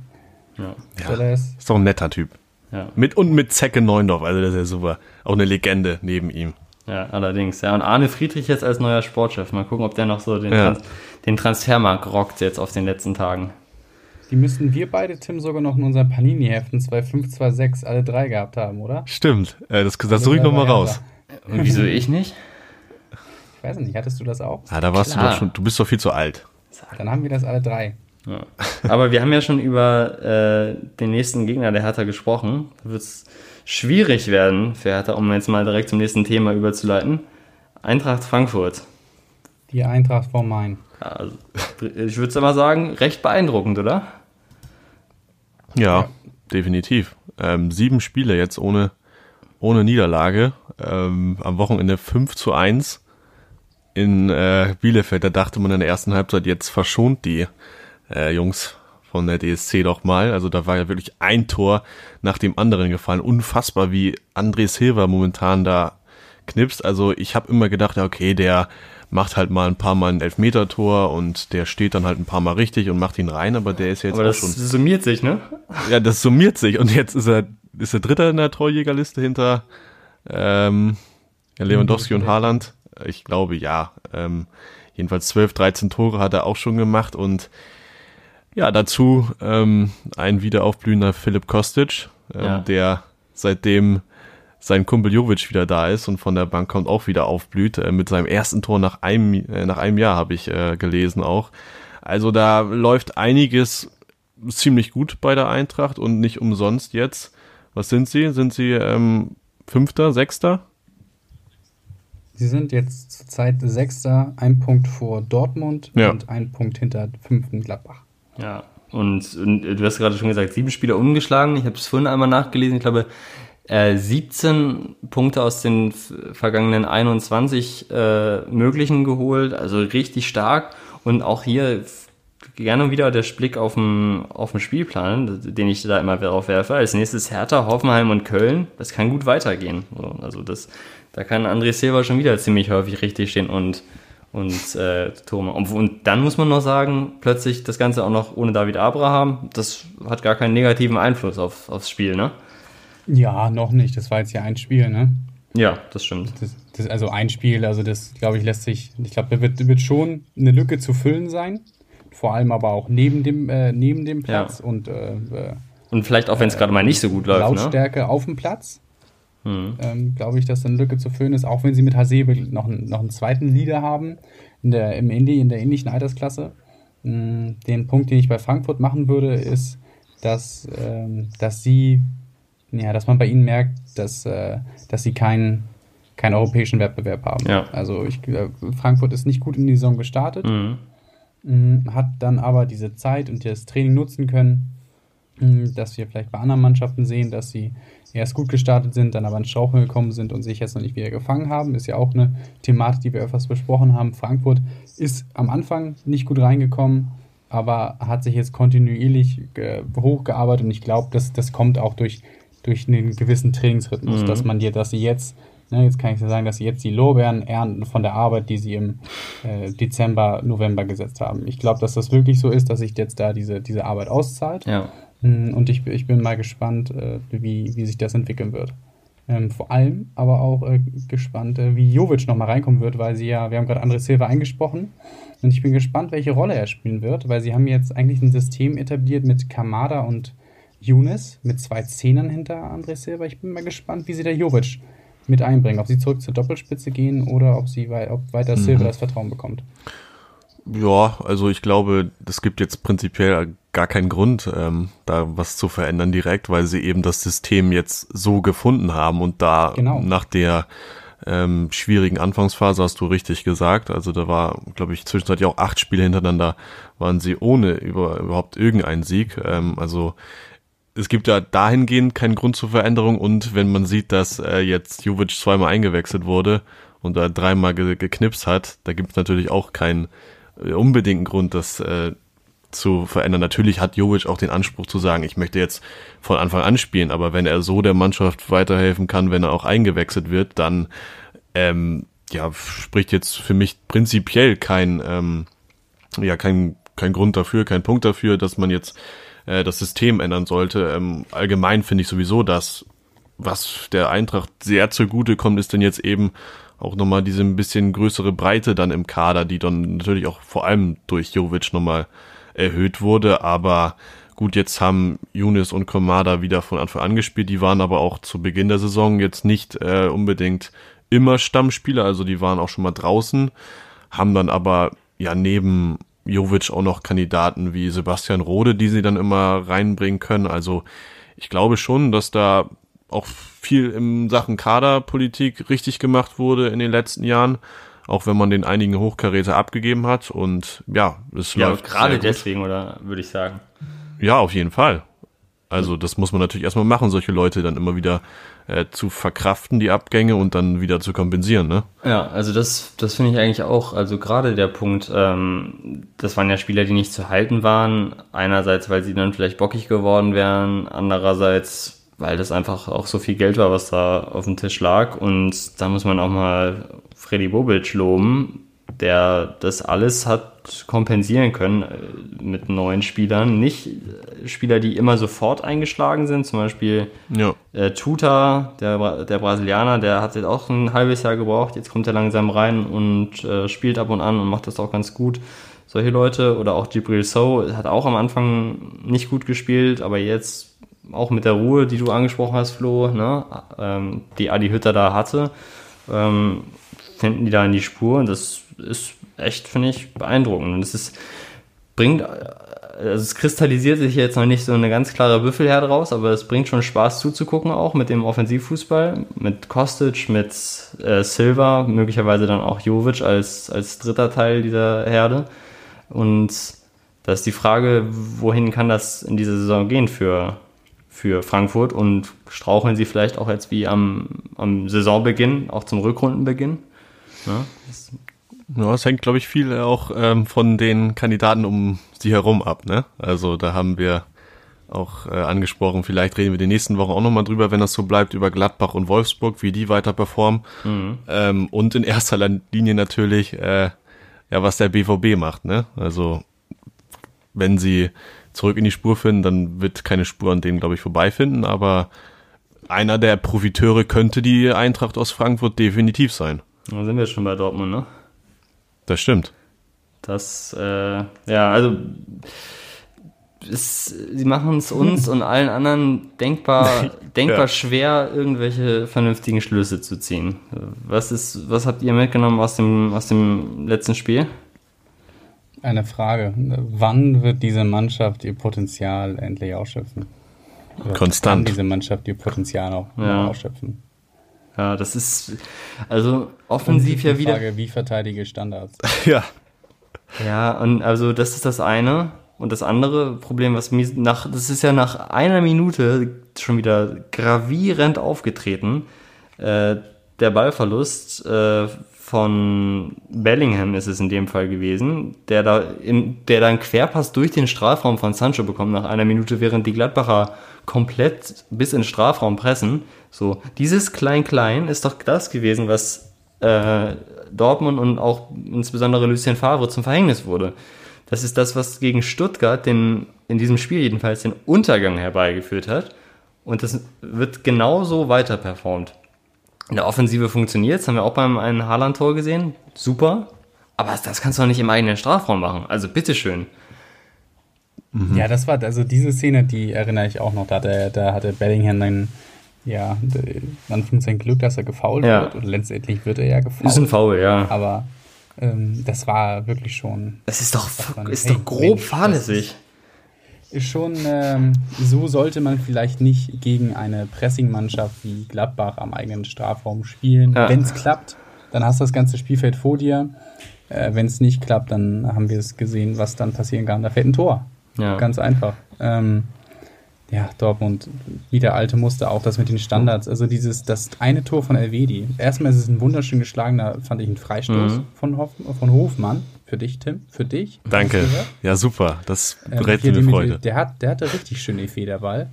Ja. ja ist doch ein netter Typ. Ja. Mit, und mit Zecke Neundorf, also das ist ja super. Auch eine Legende neben ihm. Ja, allerdings. Ja, und Arne Friedrich jetzt als neuer Sportchef. Mal gucken, ob der noch so den, ja. Trans den Transfermarkt rockt jetzt auf den letzten Tagen. Die müssten wir beide, Tim, sogar noch in unseren Panini-Heften 2526 alle drei gehabt haben, oder? Stimmt. Äh, das das suche ich nochmal raus. Und wieso ich nicht? Ich weiß nicht, hattest du das auch? Ja, da warst Klar. du doch schon, du bist doch viel zu alt. Dann haben wir das alle drei. Ja. Aber wir haben ja schon über äh, den nächsten Gegner der Hertha gesprochen. Da wird es schwierig werden für Hertha, um jetzt mal direkt zum nächsten Thema überzuleiten. Eintracht Frankfurt. Die Eintracht vor Main. Ja, also, ich würde es mal sagen, recht beeindruckend, oder? Ja, ja. definitiv. Ähm, sieben Spiele jetzt ohne, ohne Niederlage. Ähm, am Wochenende 5 zu 1 in äh, Bielefeld. Da dachte man in der ersten Halbzeit, jetzt verschont die äh, Jungs von der DSC doch mal. Also da war ja wirklich ein Tor nach dem anderen gefallen. Unfassbar, wie André Silva momentan da knipst. Also ich habe immer gedacht, ja, okay, der macht halt mal ein paar Mal ein Elfmeter-Tor und der steht dann halt ein paar Mal richtig und macht ihn rein, aber der ist jetzt aber auch das schon. Das summiert sich, ne? Ja, das summiert sich und jetzt ist er ist der Dritte in der Torjägerliste hinter ähm, Lewandowski und Haaland. Ich glaube ja. Ähm, jedenfalls 12, 13 Tore hat er auch schon gemacht und ja, dazu ähm, ein wiederaufblühender Philipp Kostic, ähm, ja. der seitdem sein Kumpel Jovic wieder da ist und von der Bank kommt auch wieder aufblüht, äh, mit seinem ersten Tor nach einem, äh, nach einem Jahr habe ich äh, gelesen auch. Also da läuft einiges ziemlich gut bei der Eintracht und nicht umsonst jetzt. Was sind sie? Sind sie ähm, Fünfter, Sechster? Sie sind jetzt zurzeit Sechster, ein Punkt vor Dortmund ja. und ein Punkt hinter fünften Gladbach. Ja, und, und du hast gerade schon gesagt, sieben Spieler ungeschlagen. Ich habe es vorhin einmal nachgelesen. Ich glaube, äh, 17 Punkte aus den vergangenen 21 äh, möglichen geholt. Also richtig stark. Und auch hier gerne wieder der Blick auf den, auf den Spielplan, den ich da immer darauf werfe. Als nächstes Hertha, Hoffenheim und Köln. Das kann gut weitergehen. Also das, da kann André Silva schon wieder ziemlich häufig richtig stehen und und äh. Und, und dann muss man noch sagen, plötzlich das Ganze auch noch ohne David Abraham, das hat gar keinen negativen Einfluss auf, aufs Spiel, ne? Ja, noch nicht. Das war jetzt ja ein Spiel, ne? Ja, das stimmt. Das, das, also ein Spiel, also das, glaube ich, lässt sich, ich glaube, da wird, wird schon eine Lücke zu füllen sein. Vor allem aber auch neben dem, äh, neben dem Platz ja. und äh, und vielleicht auch, wenn es äh, gerade mal nicht so gut läuft. Ne? Lautstärke ne? auf dem Platz. Mhm. Ähm, Glaube ich, dass eine Lücke zu füllen ist, auch wenn sie mit Hasebe noch, noch einen zweiten Leader haben in der, im Indie, in der ähnlichen Altersklasse. Mhm. Den Punkt, den ich bei Frankfurt machen würde, ist, dass, ähm, dass sie, ja, dass man bei ihnen merkt, dass, äh, dass sie keinen keinen europäischen Wettbewerb haben. Ja. Also ich, äh, Frankfurt ist nicht gut in die Saison gestartet, mhm. mh, hat dann aber diese Zeit und das Training nutzen können, mh, dass wir vielleicht bei anderen Mannschaften sehen, dass sie erst gut gestartet sind, dann aber ins Straucheln gekommen sind und sich jetzt noch nicht wieder gefangen haben. Ist ja auch eine Thematik, die wir öfters besprochen haben. Frankfurt ist am Anfang nicht gut reingekommen, aber hat sich jetzt kontinuierlich äh, hochgearbeitet und ich glaube, das, das kommt auch durch, durch einen gewissen Trainingsrhythmus, mhm. dass man dir, dass sie jetzt, ne, jetzt kann ich sagen, dass sie jetzt die Lorbeeren ernten von der Arbeit, die sie im äh, Dezember, November gesetzt haben. Ich glaube, dass das wirklich so ist, dass sich jetzt da diese, diese Arbeit auszahlt. Ja. Hm, und ich, ich bin mal gespannt, äh, wie, wie sich das entwickeln wird. Ähm, vor allem aber auch äh, gespannt, äh, wie Jovic nochmal reinkommen wird, weil sie ja, wir haben gerade André Silva eingesprochen. Und ich bin gespannt, welche Rolle er spielen wird, weil sie haben jetzt eigentlich ein System etabliert mit Kamada und Younes, mit zwei Zehnern hinter André Silva. Ich bin mal gespannt, wie sie der Jovic mit einbringen. Ob sie zurück zur Doppelspitze gehen oder ob sie ob weiter mhm. Silva das Vertrauen bekommt. Ja, also ich glaube, es gibt jetzt prinzipiell gar keinen Grund, ähm, da was zu verändern direkt, weil sie eben das System jetzt so gefunden haben und da genau. nach der ähm, schwierigen Anfangsphase hast du richtig gesagt. Also da war, glaube ich, zwischenzeitlich auch acht Spiele hintereinander waren sie ohne über, überhaupt irgendeinen Sieg. Ähm, also es gibt ja dahingehend keinen Grund zur Veränderung und wenn man sieht, dass äh, jetzt Jovic zweimal eingewechselt wurde und da dreimal ge geknipst hat, da gibt es natürlich auch keinen äh, unbedingten Grund, das äh, zu verändern. Natürlich hat Jovic auch den Anspruch zu sagen, ich möchte jetzt von Anfang an spielen, aber wenn er so der Mannschaft weiterhelfen kann, wenn er auch eingewechselt wird, dann ähm, ja, spricht jetzt für mich prinzipiell kein, ähm, ja, kein, kein Grund dafür, kein Punkt dafür, dass man jetzt äh, das System ändern sollte. Ähm, allgemein finde ich sowieso, dass was der Eintracht sehr zugute kommt, ist denn jetzt eben auch nochmal diese ein bisschen größere Breite dann im Kader, die dann natürlich auch vor allem durch Jovic nochmal erhöht wurde. Aber gut, jetzt haben Younes und Komada wieder von Anfang an gespielt. Die waren aber auch zu Beginn der Saison jetzt nicht äh, unbedingt immer Stammspieler, also die waren auch schon mal draußen, haben dann aber ja neben Jovic auch noch Kandidaten wie Sebastian Rode, die sie dann immer reinbringen können. Also ich glaube schon, dass da auch viel in Sachen Kaderpolitik richtig gemacht wurde in den letzten Jahren auch wenn man den einigen Hochkaräter abgegeben hat. Und ja, es ja, läuft. Gerade deswegen, oder würde ich sagen. Ja, auf jeden Fall. Also das muss man natürlich erstmal machen, solche Leute dann immer wieder äh, zu verkraften, die Abgänge und dann wieder zu kompensieren, ne? Ja, also das, das finde ich eigentlich auch, also gerade der Punkt, ähm, das waren ja Spieler, die nicht zu halten waren. Einerseits, weil sie dann vielleicht bockig geworden wären, andererseits, weil das einfach auch so viel Geld war, was da auf dem Tisch lag. Und da muss man auch mal Freddy Bobic loben, der das alles hat kompensieren können äh, mit neuen Spielern. Nicht äh, Spieler, die immer sofort eingeschlagen sind, zum Beispiel ja. äh, Tuta, der, der Brasilianer, der hat jetzt auch ein halbes Jahr gebraucht, jetzt kommt er langsam rein und äh, spielt ab und an und macht das auch ganz gut. Solche Leute oder auch Gibril So hat auch am Anfang nicht gut gespielt, aber jetzt auch mit der Ruhe, die du angesprochen hast, Flo, ne, ähm, die Adi Hütter da hatte, ähm, finden die da in die Spur und das ist echt, finde ich, beeindruckend. Und es ist, bringt, also es kristallisiert sich jetzt noch nicht so eine ganz klare Büffelherde raus, aber es bringt schon Spaß zuzugucken auch mit dem Offensivfußball, mit Kostic, mit äh, Silva, möglicherweise dann auch Jovic als, als dritter Teil dieser Herde. Und da ist die Frage, wohin kann das in dieser Saison gehen für, für Frankfurt und straucheln sie vielleicht auch jetzt wie am, am Saisonbeginn, auch zum Rückrundenbeginn? Ja, das, ja, es hängt, glaube ich, viel auch ähm, von den Kandidaten um sie herum ab. Ne? Also da haben wir auch äh, angesprochen, vielleicht reden wir die nächsten Wochen auch nochmal drüber, wenn das so bleibt, über Gladbach und Wolfsburg, wie die weiter performen. Mhm. Ähm, und in erster Linie natürlich, äh, ja, was der BVB macht. Ne? Also wenn sie zurück in die Spur finden, dann wird keine Spur an denen, glaube ich, vorbeifinden, aber einer der Profiteure könnte die Eintracht aus Frankfurt definitiv sein. Da sind wir schon bei Dortmund, ne? Das stimmt. Das, äh, ja, also es, sie machen es uns und allen anderen denkbar, [LAUGHS] denkbar ja. schwer, irgendwelche vernünftigen Schlüsse zu ziehen. Was ist, was habt ihr mitgenommen aus dem, aus dem letzten Spiel? Eine Frage. Wann wird diese Mannschaft ihr Potenzial endlich ausschöpfen? Oder Konstant. Kann diese Mannschaft ihr Potenzial auch ja. ausschöpfen? Ja, das ist also offensiv ja wieder. Frage, wie verteidige Standards? [LAUGHS] ja. Ja, und also das ist das eine. Und das andere Problem, was mir nach, das ist ja nach einer Minute schon wieder gravierend aufgetreten. Äh, der Ballverlust äh, von Bellingham ist es in dem Fall gewesen, der da, in, der da einen Querpass durch den Strafraum von Sancho bekommt nach einer Minute, während die Gladbacher komplett bis in den Strafraum pressen. So, dieses Klein-Klein ist doch das gewesen, was äh, Dortmund und auch insbesondere Lucien Favre zum Verhängnis wurde. Das ist das, was gegen Stuttgart den, in diesem Spiel jedenfalls den Untergang herbeigeführt hat. Und das wird genauso weiter performt. In der Offensive funktioniert das haben wir auch beim einen Haaland-Tor gesehen. Super. Aber das kannst du doch nicht im eigenen Strafraum machen. Also bitteschön. Mhm. Ja, das war, also diese Szene, die erinnere ich auch noch. Da hatte, da hatte Bellingham dann, ja, man findet sein Glück, dass er gefault ja. wird. Und letztendlich wird er ja gefault. Ist ein Foul, ja. Aber ähm, das war wirklich schon. Das ist doch, ist hey, doch grob fahrlässig. schon, ähm, so sollte man vielleicht nicht gegen eine Pressing-Mannschaft wie Gladbach am eigenen Strafraum spielen. Ja. Wenn es klappt, dann hast du das ganze Spielfeld vor dir. Äh, Wenn es nicht klappt, dann haben wir es gesehen, was dann passieren kann. Da fällt ein Tor. Ja. Ganz einfach. Ähm, ja, Dortmund, wieder alte Muster, auch das mit den Standards. Also dieses, das eine Tor von Elvedi. Erstmal ist es ein wunderschön geschlagener, fand ich, ein Freistoß mhm. von, Hof, von Hofmann. Für dich, Tim, für dich. Danke. Ja, super. Das berät ähm, mir Freude. Der, hat, der hatte richtig schön den Federball.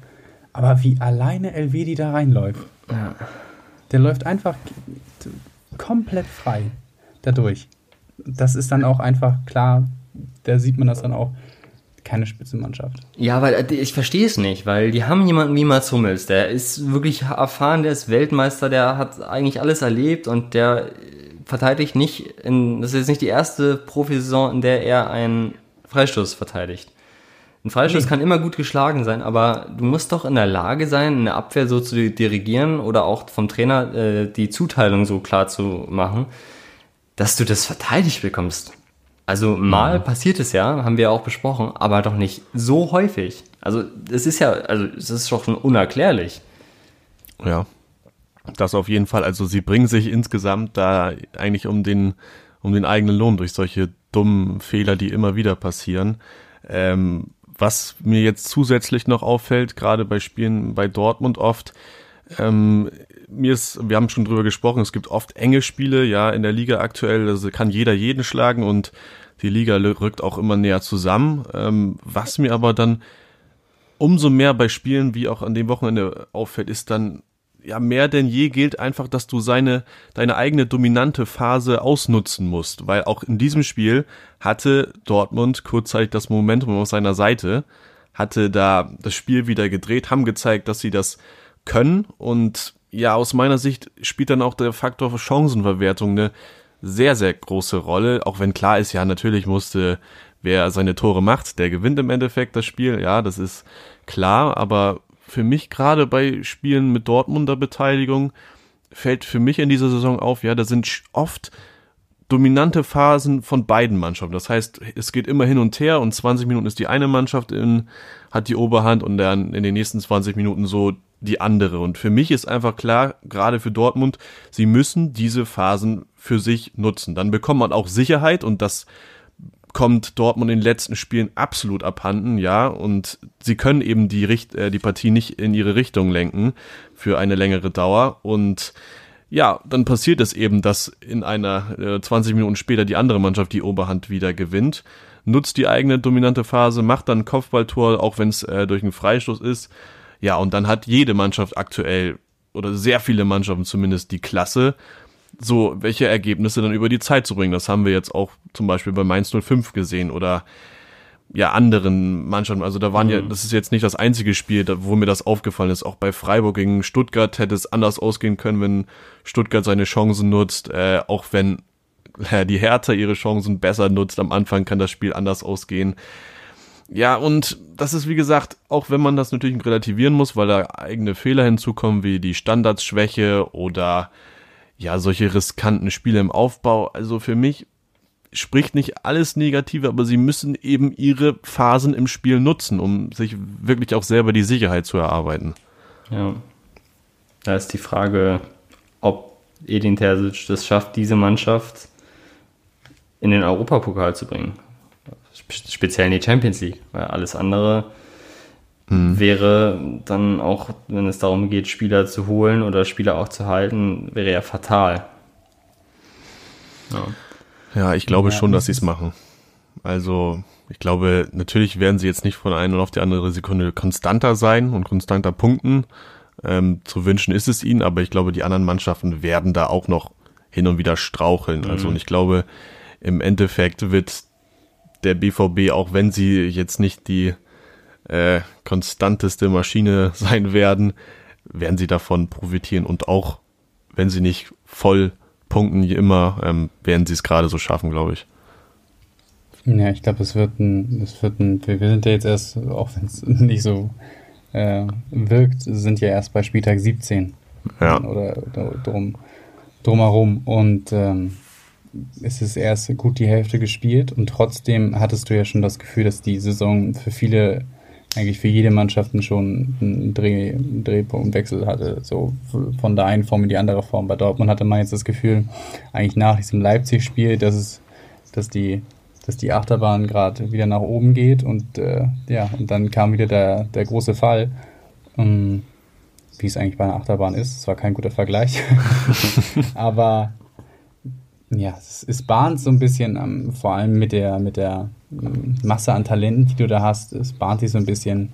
Aber wie alleine Elvedi da reinläuft. Ja. Der läuft einfach komplett frei dadurch. Das ist dann auch einfach klar, da sieht man das dann auch keine Spitzenmannschaft. Ja, weil äh, ich verstehe es nicht, weil die haben jemanden wie Mats Hummels, der ist wirklich erfahren, der ist Weltmeister, der hat eigentlich alles erlebt und der verteidigt nicht, in, das ist jetzt nicht die erste Profisaison, in der er einen Freistoß verteidigt. Ein Freistoß nee. kann immer gut geschlagen sein, aber du musst doch in der Lage sein, eine Abwehr so zu dirigieren oder auch vom Trainer äh, die Zuteilung so klar zu machen, dass du das verteidigt bekommst. Also mal ja. passiert es ja, haben wir auch besprochen, aber doch nicht so häufig. Also es ist ja, also es ist doch schon unerklärlich. Ja, das auf jeden Fall. Also sie bringen sich insgesamt da eigentlich um den, um den eigenen Lohn durch solche dummen Fehler, die immer wieder passieren. Ähm, was mir jetzt zusätzlich noch auffällt, gerade bei Spielen bei Dortmund oft, ähm, mir ist, wir haben schon drüber gesprochen, es gibt oft enge Spiele, ja, in der Liga aktuell, also kann jeder jeden schlagen und die Liga rückt auch immer näher zusammen. Ähm, was mir aber dann umso mehr bei Spielen wie auch an dem Wochenende auffällt, ist dann ja mehr denn je gilt einfach, dass du seine deine eigene dominante Phase ausnutzen musst, weil auch in diesem Spiel hatte Dortmund kurzzeitig das Momentum auf seiner Seite, hatte da das Spiel wieder gedreht, haben gezeigt, dass sie das können und ja, aus meiner Sicht spielt dann auch der Faktor Chancenverwertung eine sehr, sehr große Rolle, auch wenn klar ist, ja, natürlich musste, wer seine Tore macht, der gewinnt im Endeffekt das Spiel, ja, das ist klar, aber für mich gerade bei Spielen mit Dortmunder Beteiligung fällt für mich in dieser Saison auf, ja, da sind oft dominante Phasen von beiden Mannschaften. Das heißt, es geht immer hin und her und 20 Minuten ist die eine Mannschaft in, hat die Oberhand und dann in den nächsten 20 Minuten so die andere. Und für mich ist einfach klar, gerade für Dortmund, sie müssen diese Phasen für sich nutzen. Dann bekommt man auch Sicherheit und das kommt Dortmund in den letzten Spielen absolut abhanden, ja, und sie können eben die, Richt äh, die Partie nicht in ihre Richtung lenken für eine längere Dauer und ja, dann passiert es eben, dass in einer äh, 20 Minuten später die andere Mannschaft die Oberhand wieder gewinnt, nutzt die eigene dominante Phase, macht dann Kopfballtor, auch wenn es äh, durch einen Freistoß ist. Ja, und dann hat jede Mannschaft aktuell oder sehr viele Mannschaften zumindest die Klasse, so welche Ergebnisse dann über die Zeit zu bringen. Das haben wir jetzt auch zum Beispiel bei Mainz 05 gesehen oder ja anderen Mannschaften. Also da waren mhm. ja, das ist jetzt nicht das einzige Spiel, wo mir das aufgefallen ist. Auch bei Freiburg gegen Stuttgart hätte es anders ausgehen können, wenn Stuttgart seine Chancen nutzt. Äh, auch wenn äh, [LAUGHS] die Hertha ihre Chancen besser nutzt, am Anfang kann das Spiel anders ausgehen. Ja, und das ist wie gesagt, auch wenn man das natürlich relativieren muss, weil da eigene Fehler hinzukommen, wie die Standardsschwäche oder ja, solche riskanten Spiele im Aufbau. Also für mich spricht nicht alles Negative, aber sie müssen eben ihre Phasen im Spiel nutzen, um sich wirklich auch selber die Sicherheit zu erarbeiten. Ja. Da ist die Frage, ob Edin Terzic das schafft, diese Mannschaft in den Europapokal zu bringen. Speziell in die Champions League, weil alles andere mhm. wäre dann auch, wenn es darum geht, Spieler zu holen oder Spieler auch zu halten, wäre ja fatal. Ja, ja ich glaube ja, schon, dass sie es machen. Also, ich glaube, natürlich werden sie jetzt nicht von einer auf die andere Sekunde konstanter sein und konstanter punkten. Ähm, zu wünschen ist es ihnen, aber ich glaube, die anderen Mannschaften werden da auch noch hin und wieder straucheln. Also, mhm. Also, und ich glaube, im Endeffekt wird der BVB, auch wenn sie jetzt nicht die äh, konstanteste Maschine [LAUGHS] sein werden, werden sie davon profitieren und auch wenn sie nicht voll punkten wie immer, ähm, werden sie es gerade so schaffen, glaube ich. Ja, ich glaube, es wird ein, es wird ein, wir sind ja jetzt erst, auch wenn es [LAUGHS] nicht so äh, wirkt, sind ja erst bei Spieltag 17. Ja. Oder, oder drum, drumherum. Und ähm, es ist erst gut die Hälfte gespielt und trotzdem hattest du ja schon das Gefühl, dass die Saison für viele eigentlich für jede Mannschaft schon einen, Dreh, Drehpunktwechsel hatte, so von der einen Form in die andere Form. Bei Dortmund hatte man jetzt das Gefühl, eigentlich nach diesem Leipzig-Spiel, dass es, dass die, dass die Achterbahn gerade wieder nach oben geht und äh, ja, und dann kam wieder der, der große Fall. Um, ähm, wie es eigentlich bei einer Achterbahn ist. Es war kein guter Vergleich. [LAUGHS] Aber ja, es, es bahnt so ein bisschen, um, vor allem mit der, mit der Masse an Talenten, die du da hast, es bahnt sich so ein bisschen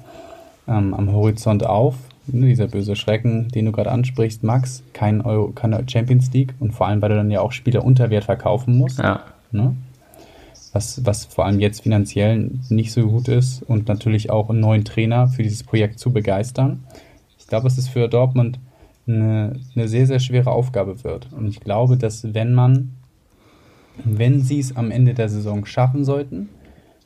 ähm, am Horizont auf. Ne, dieser böse Schrecken, den du gerade ansprichst, Max, kein Euro, keine Champions League und vor allem, weil du dann ja auch Spieler unter Wert verkaufen musst. Ja. Ne? Was, was vor allem jetzt finanziell nicht so gut ist und natürlich auch einen neuen Trainer für dieses Projekt zu begeistern. Ich glaube, es ist für Dortmund eine, eine sehr, sehr schwere Aufgabe wird. Und ich glaube, dass wenn man, wenn sie es am Ende der Saison schaffen sollten,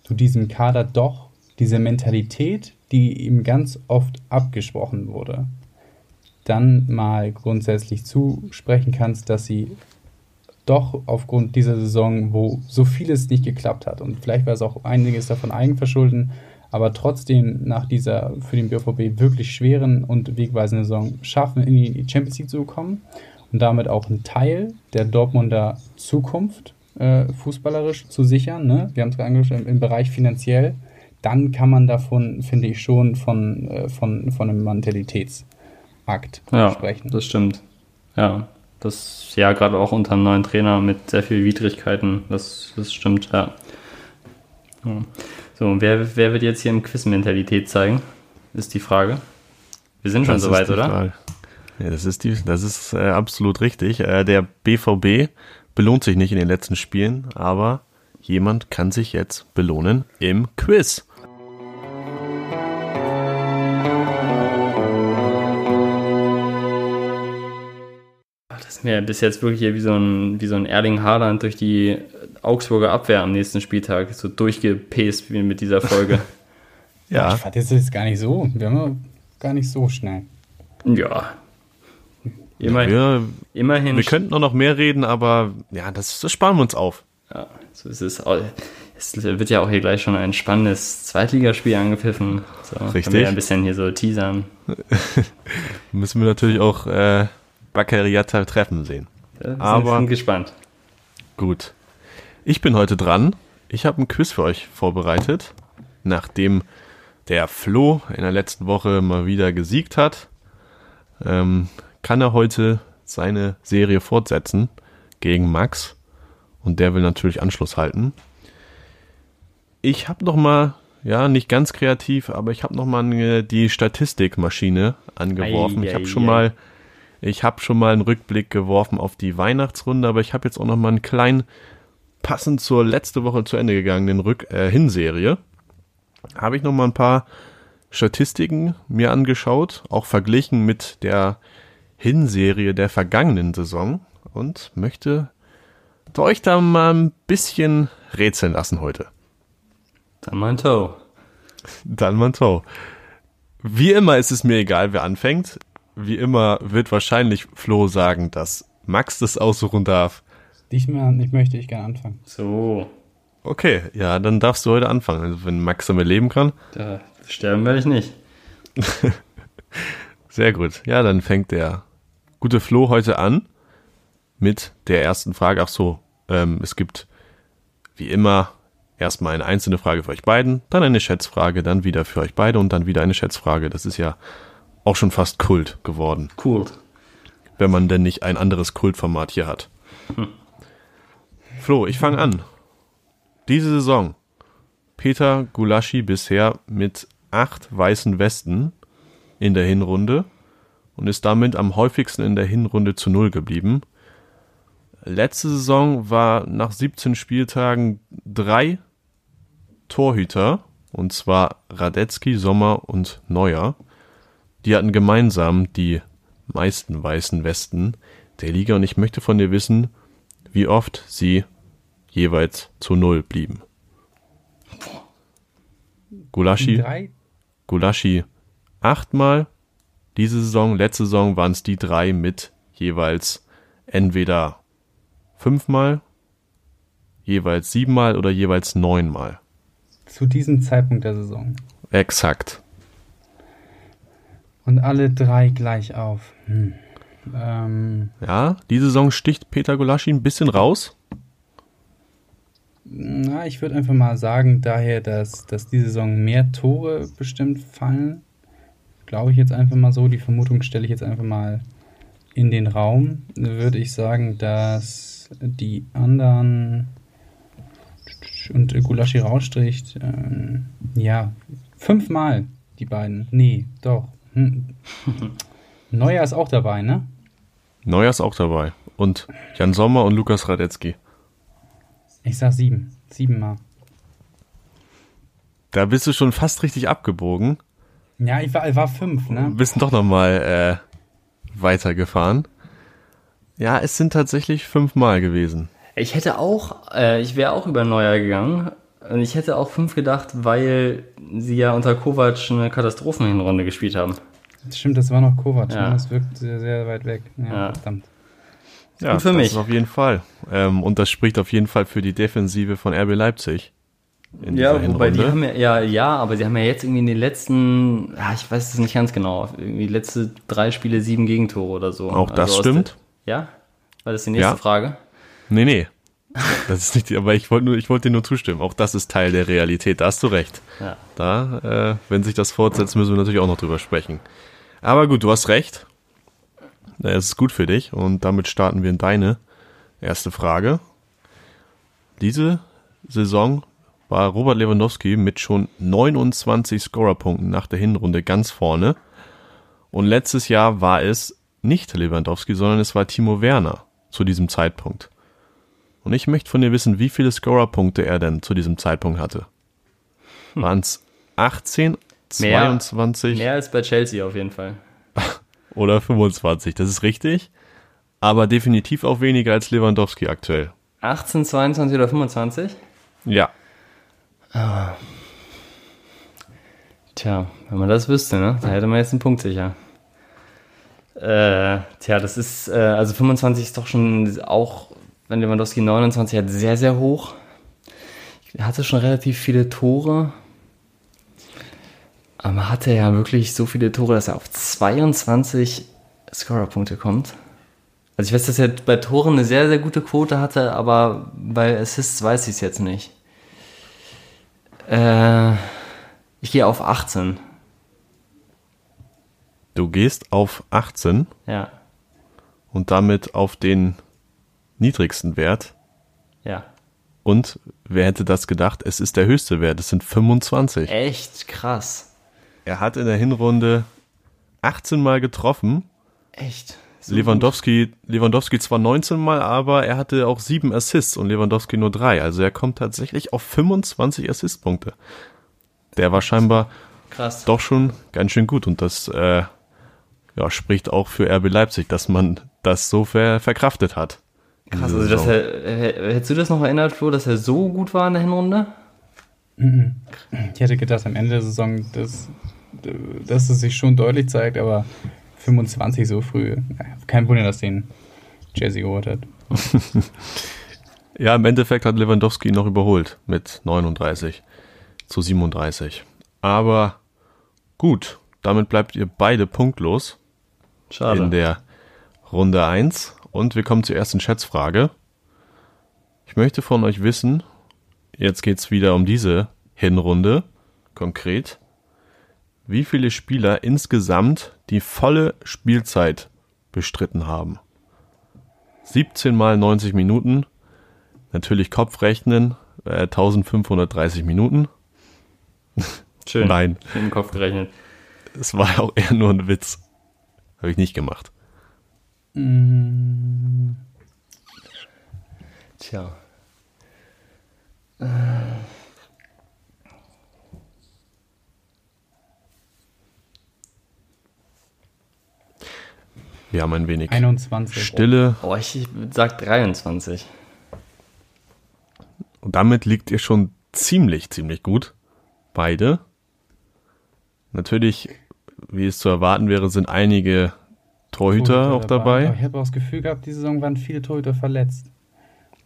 zu diesem Kader doch diese Mentalität, die ihm ganz oft abgesprochen wurde, dann mal grundsätzlich zusprechen kannst, dass sie doch aufgrund dieser Saison, wo so vieles nicht geklappt hat und vielleicht war es auch einiges davon Eigenverschulden, aber trotzdem nach dieser für den BVB wirklich schweren und wegweisenden Saison schaffen, in die Champions League zu kommen und damit auch einen Teil der Dortmunder Zukunft äh, fußballerisch zu sichern, ne? wir haben es gerade angesprochen, im Bereich finanziell, dann kann man davon, finde ich, schon von, äh, von, von einem Mentalitätsakt ja, sprechen. Das stimmt. Ja, das ja gerade auch unter einem neuen Trainer mit sehr vielen Widrigkeiten, das, das stimmt, ja. ja. So, wer, wer wird jetzt hier im Quiz Mentalität zeigen? Ist die Frage. Wir sind schon soweit, oder? Frage. Ja, das ist die, das ist äh, absolut richtig. Äh, der BVB belohnt sich nicht in den letzten Spielen, aber jemand kann sich jetzt belohnen im Quiz. Das ist mir bis jetzt wirklich wie so ein, wie so ein Erling Haaland durch die Augsburger Abwehr am nächsten Spieltag so durchgepäst mit dieser Folge. [LAUGHS] ja. Ich fand das jetzt gar nicht so. Wir haben gar nicht so schnell. Ja, Immerhin. Wir, immerhin. Wir könnten noch mehr reden, aber ja, das, das sparen wir uns auf. Ja, so ist es. Es wird ja auch hier gleich schon ein spannendes Zweitligaspiel angepfiffen. So, Richtig. Wir ein bisschen hier so teasern. [LAUGHS] Müssen wir natürlich auch äh, Baccariata treffen sehen. Ja, aber sind gespannt. Gut. Ich bin heute dran. Ich habe ein Quiz für euch vorbereitet, nachdem der Flo in der letzten Woche mal wieder gesiegt hat. Ähm, kann er heute seine Serie fortsetzen gegen Max. Und der will natürlich Anschluss halten. Ich habe noch mal, ja, nicht ganz kreativ, aber ich habe noch mal die Statistikmaschine angeworfen. Ei, ich habe schon ei. mal, ich habe schon mal einen Rückblick geworfen auf die Weihnachtsrunde, aber ich habe jetzt auch noch mal einen kleinen, passend zur letzte Woche zu Ende gegangenen Rück äh, Hinserie, habe ich noch mal ein paar Statistiken mir angeschaut, auch verglichen mit der Hinserie der vergangenen Saison und möchte euch da mal ein bisschen rätseln lassen heute. Dann mein Toe. Dann mein Toe. Wie immer ist es mir egal, wer anfängt. Wie immer wird wahrscheinlich Flo sagen, dass Max das aussuchen darf. Diesmal ich möchte ich gerne anfangen. So. Okay, ja, dann darfst du heute anfangen, also wenn Max damit leben kann. Da sterben werde ich nicht. [LAUGHS] Sehr gut. Ja, dann fängt der gute Flo heute an mit der ersten Frage. Ach so, ähm, es gibt wie immer erstmal eine einzelne Frage für euch beiden, dann eine Schätzfrage, dann wieder für euch beide und dann wieder eine Schätzfrage. Das ist ja auch schon fast Kult geworden. Kult. Wenn man denn nicht ein anderes Kultformat hier hat. Hm. Flo, ich fange an. Diese Saison Peter Gulaschi bisher mit acht weißen Westen in der Hinrunde und ist damit am häufigsten in der Hinrunde zu Null geblieben. Letzte Saison war nach 17 Spieltagen drei Torhüter, und zwar Radetzky, Sommer und Neuer. Die hatten gemeinsam die meisten weißen Westen der Liga und ich möchte von dir wissen, wie oft sie jeweils zu Null blieben. Gulaschi, Gulaschi achtmal, diese Saison, letzte Saison waren es die drei mit jeweils entweder fünfmal, jeweils siebenmal oder jeweils neunmal. Zu diesem Zeitpunkt der Saison. Exakt. Und alle drei gleich auf. Hm. Ähm, Ja, die Saison sticht Peter Golaschi ein bisschen raus. na, ich würde einfach mal sagen, daher, dass, dass diese Saison mehr Tore bestimmt fallen, glaube ich jetzt einfach mal so, die Vermutung stelle ich jetzt einfach mal in den Raum, würde ich sagen, dass die anderen und Gulaschi rausstricht, ähm, ja, fünfmal die beiden. Nee, doch. Hm. [LAUGHS] Neuer ist auch dabei, ne? Neuer ist auch dabei. Und Jan Sommer und Lukas Radetzky. Ich sag sieben. Siebenmal. Da bist du schon fast richtig abgebogen. Ja, ich war, war fünf, ne? Bist doch nochmal äh, weitergefahren. Ja, es sind tatsächlich fünfmal gewesen. Ich hätte auch, äh, ich wäre auch über Neuer gegangen. Und ich hätte auch fünf gedacht, weil sie ja unter Kovac eine Katastrophenhinrunde gespielt haben. Stimmt, das war noch Kovac, Ja. ne? Das wirkt sehr, sehr weit weg. Ja, Ja. verdammt. Ja, gut für das mich. ist auf jeden Fall. Ähm, und das spricht auf jeden Fall für die Defensive von RB Leipzig. Ja, wobei die haben ja, ja, ja, aber sie haben ja jetzt irgendwie in den letzten, ja, ich weiß es nicht ganz genau, irgendwie letzte drei Spiele sieben Gegentore oder so. Auch das aus stimmt. Der, ja? War das die nächste Ja. Frage? Nee, nee. Das ist nicht, die- aber ich wollte nur, ich wollte dir nur zustimmen. Auch das ist Teil der Realität. Da hast du recht. Ja. Da, äh, wenn sich das fortsetzt, müssen wir natürlich auch noch drüber sprechen. Aber gut, du hast recht. Äh, Es ist gut für dich und damit starten wir in deine erste Frage. Diese Saison war Robert Lewandowski mit schon 29 Scorerpunkten nach der Hinrunde ganz vorne. Und letztes Jahr war es nicht Lewandowski, sondern es war Timo Werner zu diesem Zeitpunkt. Und ich möchte von dir wissen, wie viele Scorerpunkte er denn zu diesem Zeitpunkt hatte. Waren es 18, Mehr- 22 Mehr als bei Chelsea auf jeden Fall. [LAUGHS] oder 25? Das ist richtig. Aber definitiv auch weniger als Lewandowski aktuell. 18, 22 oder 25? Ja. Tja, wenn man das wüsste, ne? Da hätte man jetzt einen Punkt sicher. Äh, tja, das ist, äh, also 25 ist doch schon auch, wenn Lewandowski 29 hat, sehr, sehr hoch. Er hatte schon relativ viele Tore. Aber hatte ja wirklich so viele Tore, dass er auf 22 Scorerpunkte kommt. Also ich weiß, dass er bei Toren eine sehr, sehr gute Quote hatte, aber bei Assists weiß ich es jetzt nicht. Äh, ich gehe auf 18. Du gehst auf 18 Ja, und damit auf den niedrigsten Wert. ja. Und wer hätte das gedacht? Es ist der höchste Wert. Es sind 25. Echt krass. Er hat in der Hinrunde 18 Mal getroffen. Echt. So Lewandowski, Lewandowski zwar 19 Mal, aber er hatte auch sieben Assists und Lewandowski nur drei. Also er kommt tatsächlich auf 25 Assistpunkte. Der war scheinbar. Krass. doch schon ganz schön gut und das äh, ja, spricht auch für RB Leipzig, dass man das so ver verkraftet hat. Krass, also dass er, äh, hättest du das noch erinnert, Flo, dass er so gut war in der Hinrunde? Ich hätte gedacht, am Ende der Saison, dass, dass es sich schon deutlich zeigt, aber 25 so früh. Kein Wunder, dass den Jesse geholt hat. [LAUGHS] Ja, im Endeffekt hat Lewandowski ihn noch überholt mit 39 zu 37. Aber gut, damit bleibt ihr beide punktlos Schade. in der Runde 1. Und wir kommen zur ersten Schätzfrage. Ich möchte von euch wissen, jetzt geht's wieder um diese Hinrunde konkret, wie viele Spieler insgesamt die volle Spielzeit bestritten haben. 17 mal 90 Minuten, natürlich Kopfrechnen, äh, 1530 Minuten. Schön. Nein, In den Kopf gerechnet. es war ja auch eher nur ein Witz. Habe ich nicht gemacht. Tja. Wir haben ein wenig 21. Stille Oh, ich, sag 23. und damit liegt ihr schon ziemlich, ziemlich gut. Beide. Natürlich, wie es zu erwarten wäre, sind einige Torhüter auch Aber dabei. ich habe auch das Gefühl gehabt, diese Saison waren viele Torhüter verletzt.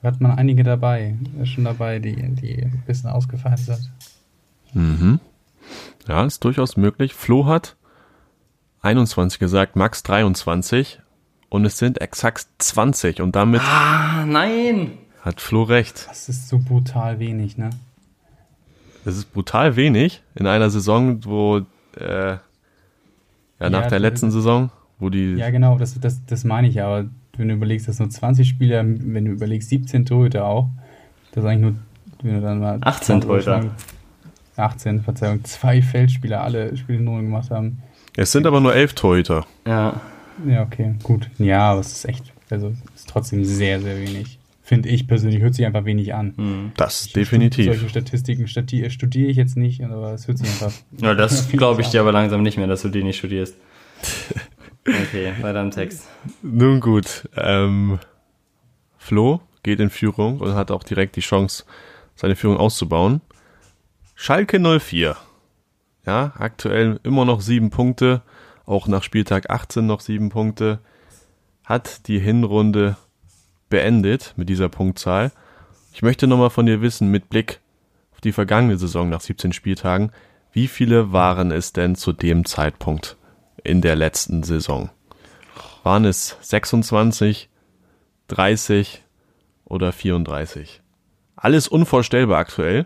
Da hat man einige dabei, äh, schon dabei, die, die ein bisschen ausgefallen sind. Mhm. Ja, ist durchaus möglich. Flo hat 21 gesagt, Max 23 und es sind exakt 20 und damit Ah, nein! hat Flo recht. Das ist so brutal wenig, ne? Das ist brutal wenig in einer Saison, wo äh, ja, nach Ja, der du- letzten Saison, wo die Ja, genau, das, das, das meine ich ja. Aber wenn du überlegst, dass nur 20 Spieler, wenn du überlegst, 17 Torhüter auch, das ist eigentlich nur, wenn du dann mal 18 Torhüter. 18, Verzeihung, zwei Feldspieler alle Spielnoten gemacht haben. Es sind aber nur elf Torhüter. Ja. Ja, okay, gut. Ja, aber es ist echt, also ist trotzdem sehr, sehr wenig. Finde ich persönlich, hört sich einfach wenig an. Hm. Das Ich- definitiv. Solche Statistiken stati studiere ich jetzt nicht, aber es hört sich einfach. Ja, das [LAUGHS] glaube ich an. dir aber langsam nicht mehr, dass du die nicht studierst. [LAUGHS] Okay, weiter im Text. Nun gut, ähm, Flo geht in Führung und hat auch direkt die Chance, seine Führung auszubauen. Schalke 04. Ja, aktuell immer noch sieben Punkte, auch nach Spieltag 18 noch sieben Punkte, hat die Hinrunde beendet mit dieser Punktzahl. Ich möchte nochmal von dir wissen, mit Blick auf die vergangene Saison nach 17 Spieltagen, wie viele waren es denn zu dem Zeitpunkt in der letzten Saison? Waren es 26, 30 oder 34? Alles unvorstellbar aktuell.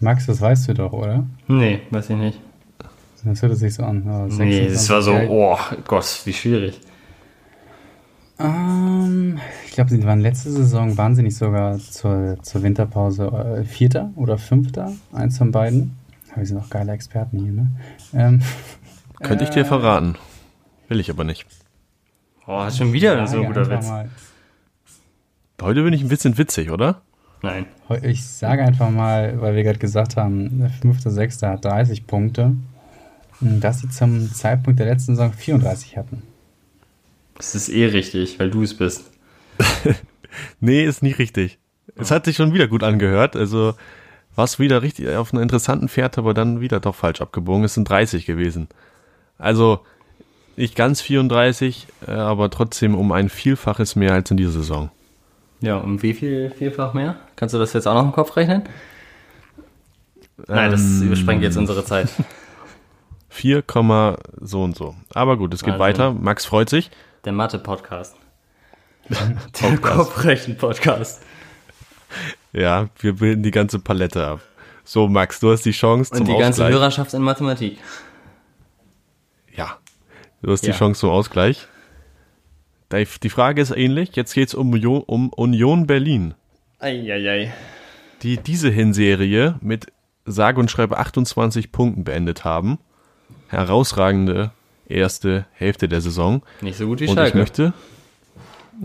Max, das weißt du doch, oder? Nee, weiß ich nicht. Das hört sich so an. Ja, Nee, das 26, war so, oh Gott, wie schwierig. Ähm, ich glaube, sie waren letzte Saison, waren sie nicht sogar zur, zur Winterpause äh, Vierter oder Fünfter? Eins von beiden. Aber wir sind auch geile Experten hier, ne? Ähm, [LAUGHS] Könnte ich dir verraten. Will ich aber nicht. Oh, ist schon wieder so ein guter Witz. Mal, Heute bin ich ein bisschen witzig, oder? Nein. ich sage einfach mal, weil wir gerade gesagt haben, der fünfte, sechste hat 30 Punkte, dass sie zum Zeitpunkt der letzten Saison 34 hatten. Das ist eh richtig, weil du es bist. [LAUGHS] Nee, ist nicht richtig. Es hat sich schon wieder gut angehört. Also war es wieder richtig auf einer interessanten Fährte, aber dann wieder doch falsch abgebogen. Es sind 30 gewesen. Also nicht ganz 34, äh, aber trotzdem um ein Vielfaches mehr als in dieser Saison. Ja, um wie viel vielfach mehr? Kannst du das jetzt auch noch im Kopf rechnen? Nein, das Ähm, übersprengt jetzt unsere Zeit. [LAUGHS] 4, so und so. Aber gut, es geht Also. weiter. Max freut sich. Der Mathe-Podcast. [LAUGHS] Der Kopfrechen-Podcast. Ja, wir bilden die ganze Palette ab. So, Max, du hast die Chance zum Und die ganze Ausgleich. Hörerschaft in Mathematik. Ja, du hast die Ja. Chance zum Ausgleich. Die Frage ist ähnlich. Jetzt geht's um, Union- um Union Berlin, Eieiei. die diese Hinserie mit sage und schreibe 28 Punkten beendet haben. Herausragende erste Hälfte der Saison. Nicht so gut wie Und ich Schalke. möchte,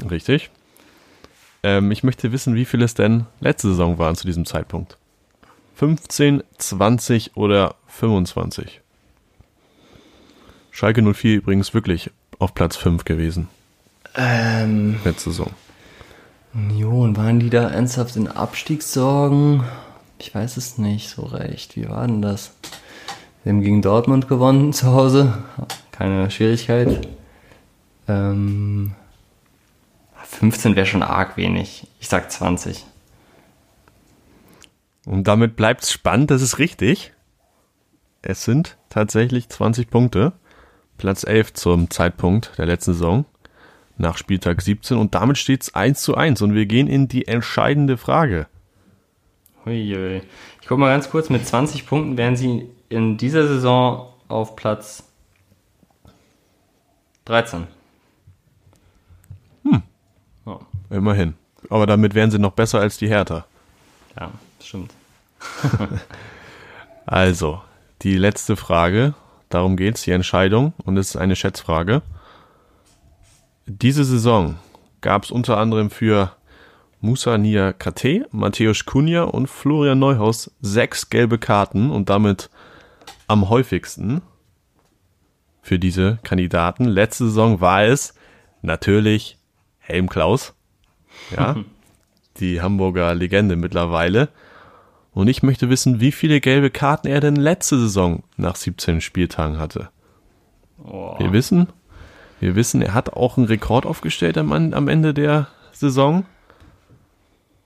richtig, ähm, ich möchte wissen, wie viel es denn letzte Saison waren zu diesem Zeitpunkt. 15, 20 oder 25? Schalke 04 übrigens wirklich auf Platz 5 gewesen ähm, letzte Saison. Union, waren die da ernsthaft in Abstiegssorgen? Ich weiß es nicht so recht. Wie war denn das? Wir haben gegen Dortmund gewonnen zu Hause. Keine Schwierigkeit. Ähm, 15 wäre schon arg wenig. Ich sag 20. Und damit bleibt es spannend, das ist richtig. Es sind tatsächlich 20 Punkte. Platz 11 zum Zeitpunkt der letzten Saison. Nach Spieltag 17. Und damit steht es 1 zu 1. Und wir gehen in die entscheidende Frage. Huiui. Ich guck mal ganz kurz, mit 20 Punkten wären sie in dieser Saison auf Platz 13. Hm. Oh, Immerhin. Aber damit wären sie noch besser als die Hertha. ja, stimmt. [LAUGHS] Also, die letzte Frage. Darum geht's, die Entscheidung. Und es ist eine Schätzfrage. Diese Saison gab es unter anderem für Musa Niakate, Matthäus Kunja und Florian Neuhaus sechs gelbe Karten und damit am häufigsten für diese Kandidaten. Letzte Saison war es natürlich Helm Klaus. Ja, [LAUGHS] die Hamburger Legende mittlerweile. Und ich möchte wissen, wie viele gelbe Karten er denn letzte Saison nach 17 Spieltagen hatte. Oh. Wir wissen, wir wissen, er hat auch einen Rekord aufgestellt am, am Ende der Saison.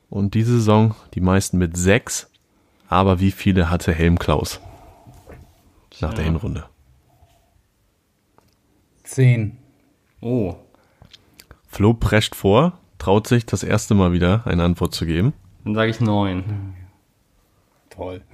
Und diese Saison die meisten mit sechs. Aber wie viele hatte Helm Klaus? nach der Hinrunde. Zehn. Oh, Flo prescht vor, traut sich das erste Mal wieder eine Antwort zu geben. dann sage ich neun. Toll. [LAUGHS]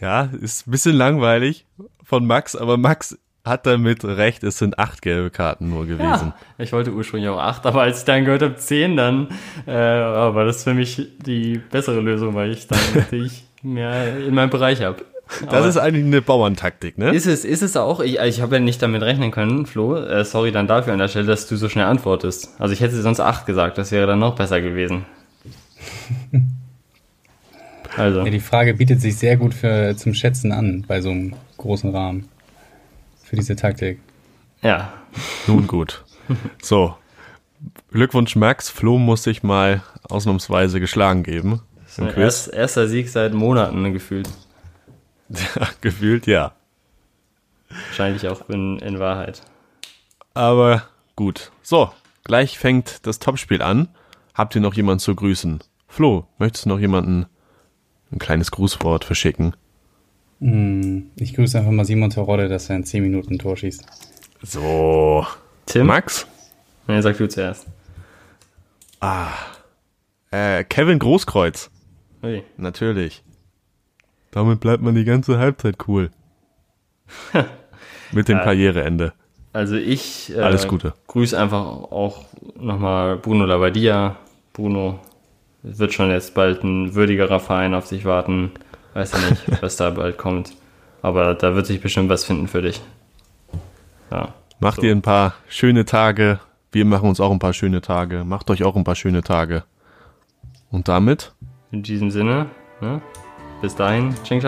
Ja, ist ein bisschen langweilig von Max, aber Max hat damit recht, es sind acht gelbe Karten nur gewesen. Ja, ich wollte ursprünglich auch acht, aber als ich dann gehört habe zehn, dann äh, war das für mich die bessere Lösung, weil ich dann [LAUGHS] natürlich mehr in meinem Bereich habe. Das ist eigentlich eine Bauerntaktik, ne? Ist es, ist es auch. Ich, ich habe ja nicht damit rechnen können, Flo. Äh, sorry dann dafür an der Stelle, dass du so schnell antwortest. Also ich hätte sonst acht gesagt, das wäre dann noch besser gewesen. [LAUGHS] Also, Ja, die Frage bietet sich sehr gut für, zum Schätzen an bei so einem großen Rahmen. Für diese Taktik. ja. Nun gut. So. Glückwunsch Max. Flo muss sich mal ausnahmsweise geschlagen geben. Im Quiz. Erst, erster Sieg seit Monaten gefühlt. [LAUGHS] Gefühlt ja. Wahrscheinlich auch in, in Wahrheit. Aber gut. So, gleich fängt das Topspiel an. Habt ihr noch jemanden zu grüßen? Flo, möchtest du noch jemanden ein kleines Grußwort verschicken? Hm, Ich grüße einfach mal Simon Terodde, dass er in 10 Minuten ein Tor schießt. So. Tim? Max? Nee, sag du zuerst. Äh, Kevin Großkreuz. Ui. Natürlich. Damit bleibt man die ganze Halbzeit cool. [LAUGHS] Mit dem Karriereende. Also ich äh, Alles Gute. grüße einfach auch nochmal Bruno Labbadia. Bruno wird schon jetzt bald ein würdigerer Verein auf sich warten. Weiß ja nicht, [LAUGHS] was da bald kommt. Aber da wird sich bestimmt was finden für dich. Ja. Macht So. ihr ein paar schöne Tage. Wir machen uns auch ein paar schöne Tage. Macht euch auch ein paar schöne Tage. Und damit In diesem Sinne, ne? bis dahin, Ching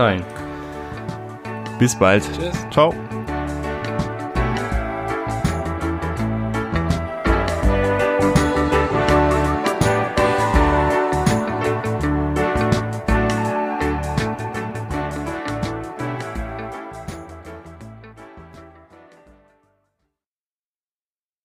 bis bald. Tschüss. Ciao.